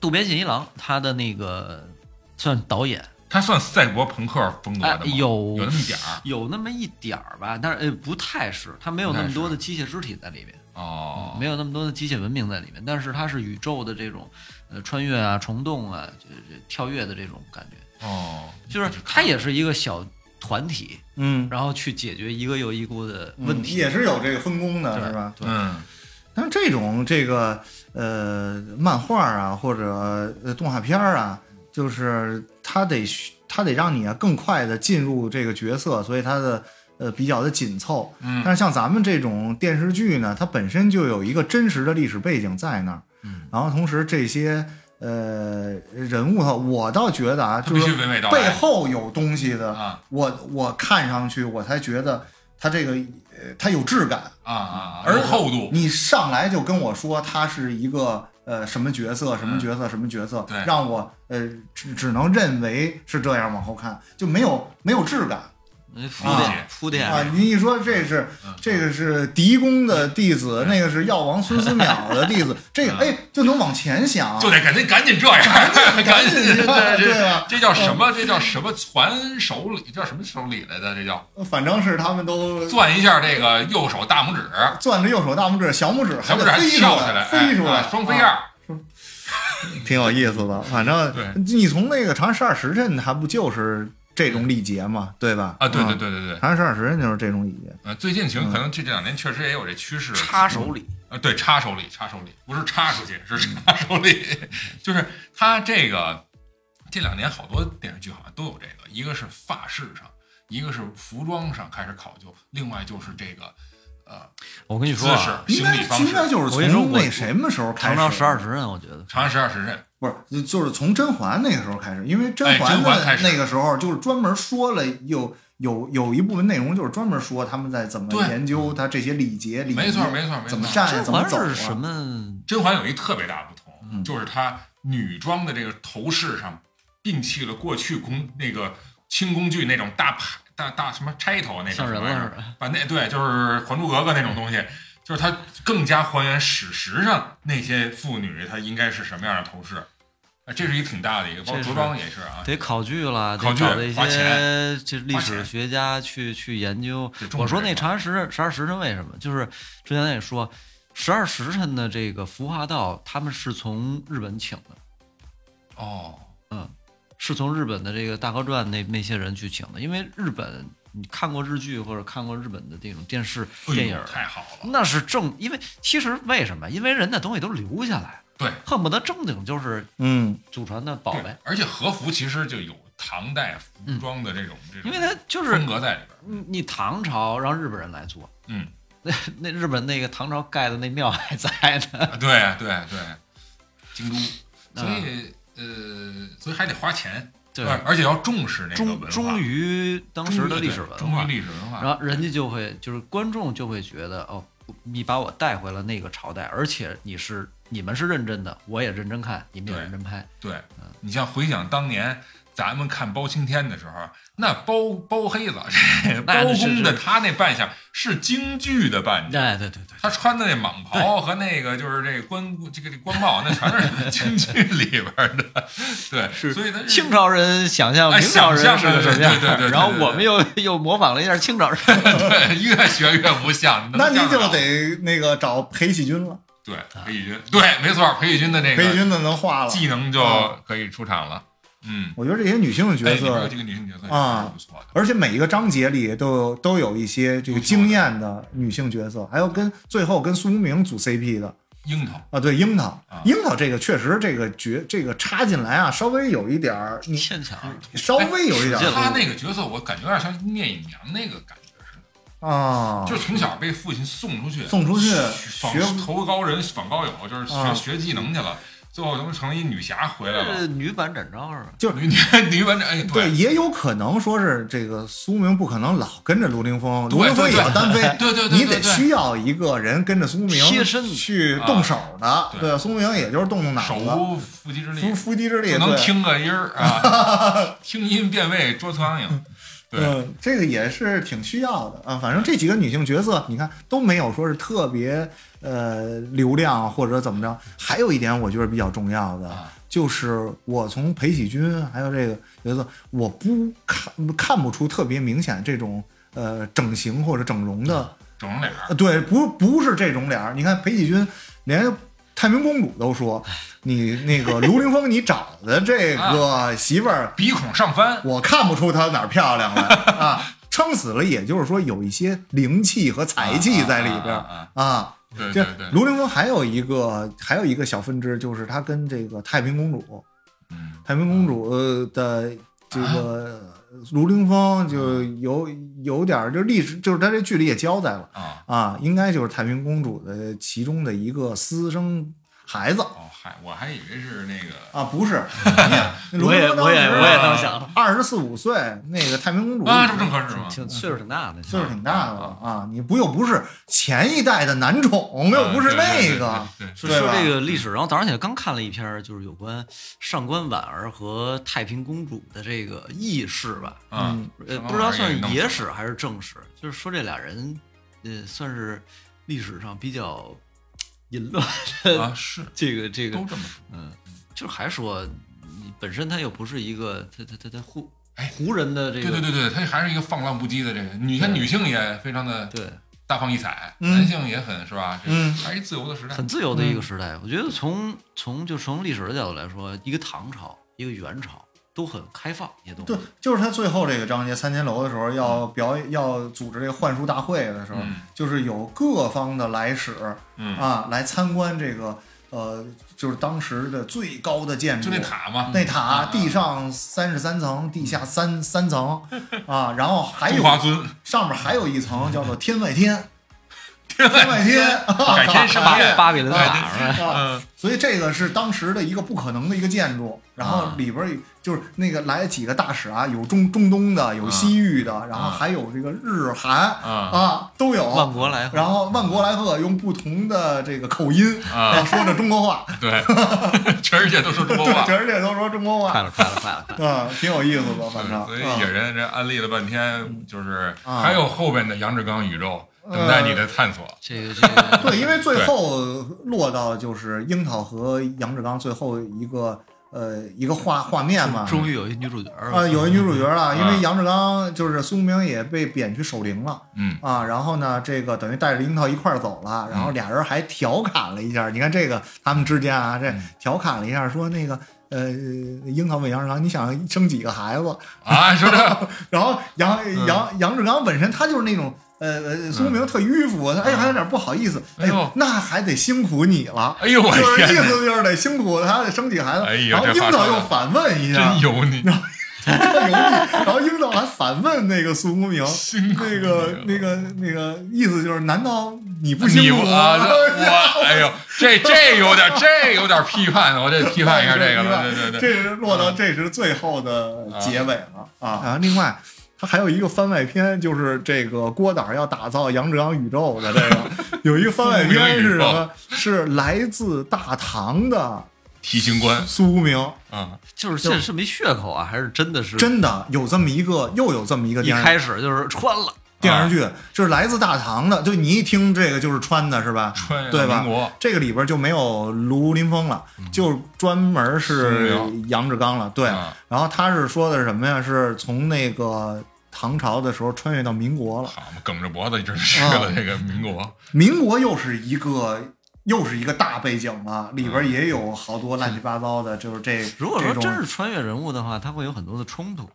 S6: 渡边信一郎他的那个算导演，
S5: 他算赛博朋克风格的吗？
S6: 哎有
S5: 有那么一点儿。
S6: 有那么一点儿吧，但是呃不太是，他没有那么多的机械肢体在里面。
S5: 哦，
S6: 没有那么多的机械文明在里面，但是它是宇宙的这种，呃，穿越啊、虫洞啊、这这跳跃的这种感觉，
S5: 哦，
S6: 就是它也是一个小团体，
S4: 嗯，
S6: 然后去解决一个又一个的问题，
S4: 也是有这个分工的，是吧？
S6: 对，
S5: 嗯，
S4: 但是这种这个呃漫画啊，或者呃动画片啊，就是它得它得让你啊更快的进入这个角色，所以它的呃比较的紧凑。
S5: 嗯
S4: 但是像咱们这种电视剧呢，它本身就有一个真实的历史背景在那儿，
S5: 嗯，
S4: 然后同时这些呃人物哈，我倒觉得啊，
S5: 必须
S4: 就是背后有东西的，
S5: 啊。
S4: 我我看上去我才觉得他这个呃他有质感。
S5: 啊啊，
S4: 而
S5: 有厚度。
S4: 你上来就跟我说他是一个呃什么角色，什么角色，什么角色，
S5: 嗯对。
S4: 让我呃只只能认为是这样往后看，就没有没有质感。
S6: 呃铺
S5: 啊
S6: 垫铺垫
S4: 啊！你一说这是
S5: 嗯
S4: 这个是狄公的弟子，那个是药王孙思邈的弟子，*laughs* 这个
S5: 嗯
S4: 哎就能往前想，
S5: 就得赶紧赶紧这样，赶紧 *laughs* 这
S4: 对啊
S5: 这这叫什么？这叫什么传手礼？叫什么手礼来的？这叫
S4: 反正是他们都
S5: 攥一下这个右手大拇指，
S4: 攥着右手大拇指，小拇指还
S5: 小拇指还
S4: 得飞出
S5: 跳起来，
S4: 飞出来，
S5: 哎双飞
S4: 啊
S5: 样。
S4: 挺有意思的。反正
S5: 对
S4: 你从那个《长安十二时辰》，还不就是这种礼节嘛，对吧？
S5: 啊，对对
S4: 嗯，
S5: 对对对，《
S4: 长安十二时辰》就是这种礼节。
S5: 呃，最近情可能这这两年确实也有这趋势，
S6: 插手礼，
S5: 呃，对，插手礼，插手礼，不是插出去，是插手礼，*laughs* 就是他这个这两年好多电视剧好像都有这个，一个是发饰上，一个是服装上开始考究，另外就是这个呃
S6: 我跟你说啊，
S5: 势、
S4: 应该
S5: 行礼方
S4: 应该
S5: 式。
S4: 就是从那什么时候开始？
S6: 长安十二时辰，我觉得。
S5: 长安十二时辰，
S4: 不是，就是从甄嬛那个时候开始，因为甄
S5: 哎
S4: 嬛的那个时候就是专门说了有有有一部分内容就是专门说他们在怎么研究他这些礼节礼仪，
S5: 没错没错没错
S4: 怎么站怎么走啊
S6: 是什么？
S5: 甄嬛有一特别大的不同，
S4: 嗯
S5: 就是她女装的这个头饰上摒弃了过去宫那个清宫剧那种大牌大大什么钗头那种
S6: 像人了
S5: 玩意儿
S6: 似的
S5: 把那对就是《还珠格格》那种东西，就是它更加还原史实上那些妇女她应该是什么样的头饰。啊，这是一个挺大的一个，包括着装也是啊。
S6: 得考据了，
S5: 考据
S6: 得找这
S5: 花
S6: 些这历史学家去去研究我说那长安十十二时辰为什么？就是之前咱也说，十二时辰的这个服化道，他们是从日本请的，
S5: 哦，
S6: 嗯，是从日本的这个大河传那那些人去请的，因为日本你看过日剧或者看过日本的这种电视电影，
S5: 太好了，
S6: 那是正，因为其实为什么？因为人的东西都留下来，
S5: 对，
S6: 恨不得正经就是
S4: 嗯，
S6: 祖传的宝
S5: 对
S6: 贝，
S5: 而且和服其实就有唐代服装的这种这种
S6: 因为它就是
S5: 风格在里边。
S6: 你你唐朝让日本人来做，
S5: 嗯，
S6: 那 *laughs* 那日本那个唐朝盖的那庙还在呢，
S5: 啊，对对对，京都，所
S6: 啊
S5: 以、呃，所以还得花钱，
S6: 对。
S5: 而而且要重视那个
S6: 忠
S5: 文化，
S6: 忠于当时的历史文化。
S5: 忠于，历史文化，
S6: 然后人家就会就是观众就会觉得哦，你把我带回了那个朝代，而且你是你们是认真的，我也认真看，你们也认真拍，
S5: 对你像回想当年咱们看包青天的时候，那包包黑子这 *laughs* 包公的他那扮相是京剧的扮相。
S6: 哎，对对对，
S5: 他穿的那蟒袍和那个就是这个官这个这官帽，那全是 *laughs* 京剧里边的，对，
S6: 是
S5: 所以他
S6: 清朝人想象
S5: 哎
S6: 明朝人是个什么样，
S5: 对对对对对
S6: 然后我们又又模仿了一下清朝人，*laughs*
S5: 对越学越不像，
S4: 那你就得那个找裴喜军了，
S5: 对裴喜军，对，没错，裴喜军的那个
S4: 裴喜军的能画了。
S5: 技能就
S4: 啊
S5: 可以出场了。嗯，
S4: 我觉得这些女性的角色
S5: 几个女性角色
S4: 啊
S5: 不错的。
S4: 而且每一个章节里都有都有一些这个惊艳的女性角色，还有跟最后跟苏无名组 CP 的，
S5: 樱桃。
S4: 啊，对，樱桃。
S5: 啊，
S4: 樱桃这个确实这个角这个插进来啊，稍微有一点儿，你
S6: 牵强。
S4: 稍微有一点儿
S5: 他那个角色我感觉有点像聂隐娘那个感觉似的，
S4: 啊，
S5: 就是从小被父亲送出去，
S4: 送出去学
S5: 投高人访高友，就是学、
S4: 啊
S5: 学技能去了，最后他妈成一女侠回来
S6: 这
S5: 了。
S6: 女版展昭是吧？
S4: 就
S5: 女女 *laughs* 女版展，哎，
S4: 对，也有可能说是这个苏明不可能老跟着卢凌风，卢凌风也
S5: 对
S4: 要单飞，
S5: 对对对
S4: 你得需要一个人跟着苏明
S6: 贴身
S4: 去动手的，
S5: 啊对
S4: 对，苏明也就是动动脑子，
S5: 手无缚鸡之力
S4: 无缚鸡之力，
S5: 就能
S4: 对
S5: 听个音儿啊，*laughs* 听音辨位捉苍蝇。对，
S4: 嗯，这个也是挺需要的啊。反正这几个女性角色，你看都没有说是特别呃流量或者怎么着。还有一点我觉得比较重要的，
S5: 啊
S4: 就是我从裴喜军还有这个角色，我不看看不出特别明显这种呃整形或者整容的，
S5: 整容脸儿
S4: 呃对，不不是这种脸儿。你看裴喜军连。太平公主都说，你那个卢凌风，你找的这个媳妇儿
S5: 鼻孔上翻，
S4: 我看不出她哪儿漂亮来 *laughs* 啊，撑死了，也就是说有一些灵气和才气在里边
S5: 啊啊
S4: 儿啊。这
S5: 对对。对，
S4: 卢凌风还有一个还有一个小分支，就是他跟这个太平公主，
S5: 嗯。
S4: 太平公主的这个卢凌风就有有点儿就历史，就是他这剧里也交代了
S5: 啊，
S4: 啊，应该就是太平公主的其中的一个私生孩子。
S5: 哦嗨，我还以为是那个
S4: 啊，不是，*laughs*
S6: 我也我也我也
S5: 当
S6: 想了，
S4: 二十四五岁，那个太平公主
S5: 啊，这不正合适吗？
S6: 挺岁数挺大的，
S4: 岁数挺大的了啊！你不又不是前一代的男宠，又不是那个，
S6: 说说这个历史，然后早上起来刚看了一篇，就是有关上官婉儿和太平公主的这个轶事吧，
S5: 嗯，
S6: 呃，不知道算是野史还是正史，就是说这俩人，呃，算是历史上比较淫乱
S5: 啊，是
S6: 这个这个
S5: 都，这么说。
S6: 嗯，就是还说你本身他又不是一个他他他他胡
S5: 哎
S6: 胡人的这个
S5: 对对对对，他还是一个放浪不羁的这个女，像女性也非常的
S6: 对
S5: 大放异彩，
S4: 嗯
S5: 男性也很是吧？这
S4: 嗯
S5: 还是自由的时代。
S6: 很自由的一个时代。我觉得从从就从历史的角度来说，一个唐朝，一个元朝都很开放，也都
S4: 对，就是他最后这个章节三千楼的时候要表演要组织这个幻术大会的时候，
S5: 嗯。
S4: 就是有各方的来使
S5: 嗯，
S4: 啊来参观这个呃，就是当时的最高的建筑，
S5: 就那塔嘛，
S4: 那塔
S5: 啊
S4: 地上三十三层，地下三三层啊，然后还有
S5: 华尊，
S4: 上面还有一层叫做天外天，天外天，
S5: 改天盛宴，
S6: 巴比伦
S5: 对
S6: 塔是吧？
S4: 啊，
S5: 嗯
S4: 所以这个是当时的一个不可能的一个建筑，然后
S6: 啊
S4: 里边儿就是那个来几个大使啊，有中中东的，有西域的，然后还有这个日韩
S5: 啊
S4: 啊都有，
S6: 万国来贺，
S4: 然后万国来贺用不同的这个口音
S5: 啊
S4: 说着中国话，*laughs*
S5: 对，全世界都说中国话。*laughs*
S4: 全世界都说中国话
S6: 快了快了快了！*laughs*
S4: 啊，挺有意思的，反正。
S5: 所以
S4: 啊
S5: 野人这安利了半天，就是
S4: 啊
S5: 还有后边的杨志刚宇宙等待你的探索。
S6: 这个这个。*laughs*
S4: 对，因为最后落到就是樱桃和杨志刚最后一个呃一个画画面嘛，
S6: 终于有一女主角儿
S4: 啊，有一女主角了，因为
S5: 啊
S4: 杨志刚就是苏明也被贬去守灵了。
S5: 嗯。
S4: 啊，然后呢，这个等于带着樱桃一块儿走了，然后俩人还调侃了一下，你看这个他们之间啊，这
S5: 嗯。
S4: 调侃了一下，说那个呃，樱桃问杨志刚，你想生几个孩子？
S5: 啊，说这 *laughs*
S4: 然后杨
S5: 嗯。
S4: 杨杨志刚本身他就是那种。呃呃，苏明特迂腐，他哎还有点不好意思，哎
S5: 哎呦
S4: 呦，那还得辛苦你了，
S5: 哎呦我
S4: 就是意，思就是得辛苦他，得生几个孩子。
S5: 哎呦
S4: 然后樱桃又反问一下，
S5: 真油腻，
S4: 特油腻。然后樱桃还反问那个苏明，
S5: 辛苦
S4: 那个那个那个意思就是，难道你不辛
S5: 你
S4: 苦吗？*laughs*
S5: 我哎呦，这这有点这有点批判，我得批判一下这个了，对对对，
S4: 这是落到这是最后的结尾了啊啊！另外。它还有一个番外篇，就是这个郭导要打造杨志阳宇宙的这个，*laughs* 有一个番外篇是什么？是来自大唐的
S5: 提刑官
S4: 苏无名，
S5: 啊，
S6: 就是这是没血口啊，还是真的是
S4: 真的有这么一个，又有这么一个
S6: 一开始就是穿了，
S4: 电视剧，就是来自大唐的，就你一听这个就是穿的是吧？
S5: 穿越
S4: 对吧
S5: 民国，
S4: 这个里边就没有卢林峰了，就专门是杨志刚了。对，
S5: 啊
S4: 然后他是说的是什么呀？是从那个唐朝的时候穿越到民国了。
S5: 好嘛，梗着脖子一直去
S4: 啊
S5: 了这个民国，
S4: 民国又是一个又是一个大背景了，里边也有好多乱七八糟的，就是这
S6: 如果说真是穿越人物的话，他会有很多的冲突。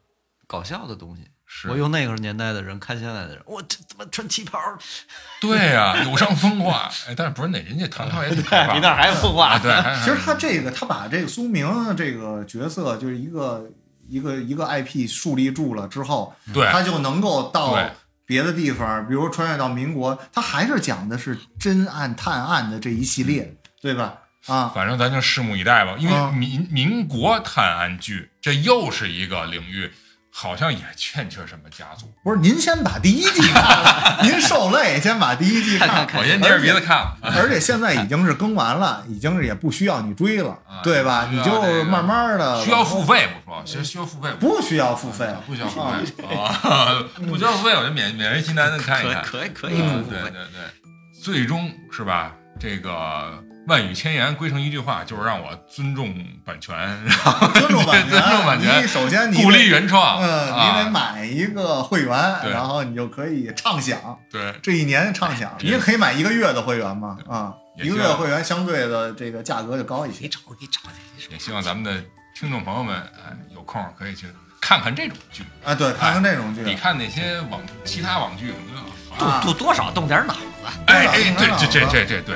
S6: 搞笑的东西。
S5: 是
S6: 我用那个年代的人看现在的人，我这怎么穿旗袍？*laughs*
S5: 对呀、有伤风化。哎，但是不是那人家唐朝也挺开放
S6: 你那还风化
S5: 啊？对，*laughs*
S4: 其实他这个，他把这个苏明这个角色，就是一个一个一个 IP 树立住了之后，
S5: 对
S4: 他就能够到别的地方，比如穿越到民国，他还是讲的是侦案探案的这一系列，对吧？啊，
S5: 反正咱就拭目以待吧，因
S4: 啊
S5: 为民民国探案剧这又是一个领域，好像也欠缺什么家族。
S4: 不是，您先把第一季看了，*laughs* 您受累，先把第一季看了。*laughs*
S5: 我先捏着鼻子看了。
S4: 而且现在已经是更完了，已经是也不需要你追了
S5: 啊，
S4: 对吧？你就慢慢的
S5: 需要付费不说，需需要付费不
S4: 不需要付费，
S5: 不需要付费啊，不需要付费，*laughs* 我就勉勉为其难的看一看。
S6: 可以可以
S5: 嗯，
S6: 不付费。
S5: 对对对，最终是吧？这个万语千言归成一句话，就是让我尊重版权，然 *laughs* 后
S4: 尊重版权，*laughs*
S5: 尊重版权
S4: 你首先你
S5: 鼓励原创。
S4: 嗯，
S5: 啊
S4: 你得买一个会员，
S5: 对
S4: 然后你就可以畅想
S5: 对，
S4: 这一年畅想。你也可以买一个月的会员嘛，啊，一个月会员相对的这个价格就高一些
S6: 你。找你找去。
S5: 也希望咱们的听众朋友们，哎，有空可以去看看这种剧，
S4: 啊，对，看看这种剧，
S5: 比看那些网其他网剧更好。
S4: 啊
S6: 多多多少动点脑子。
S5: 哎哎，对，这这这这对。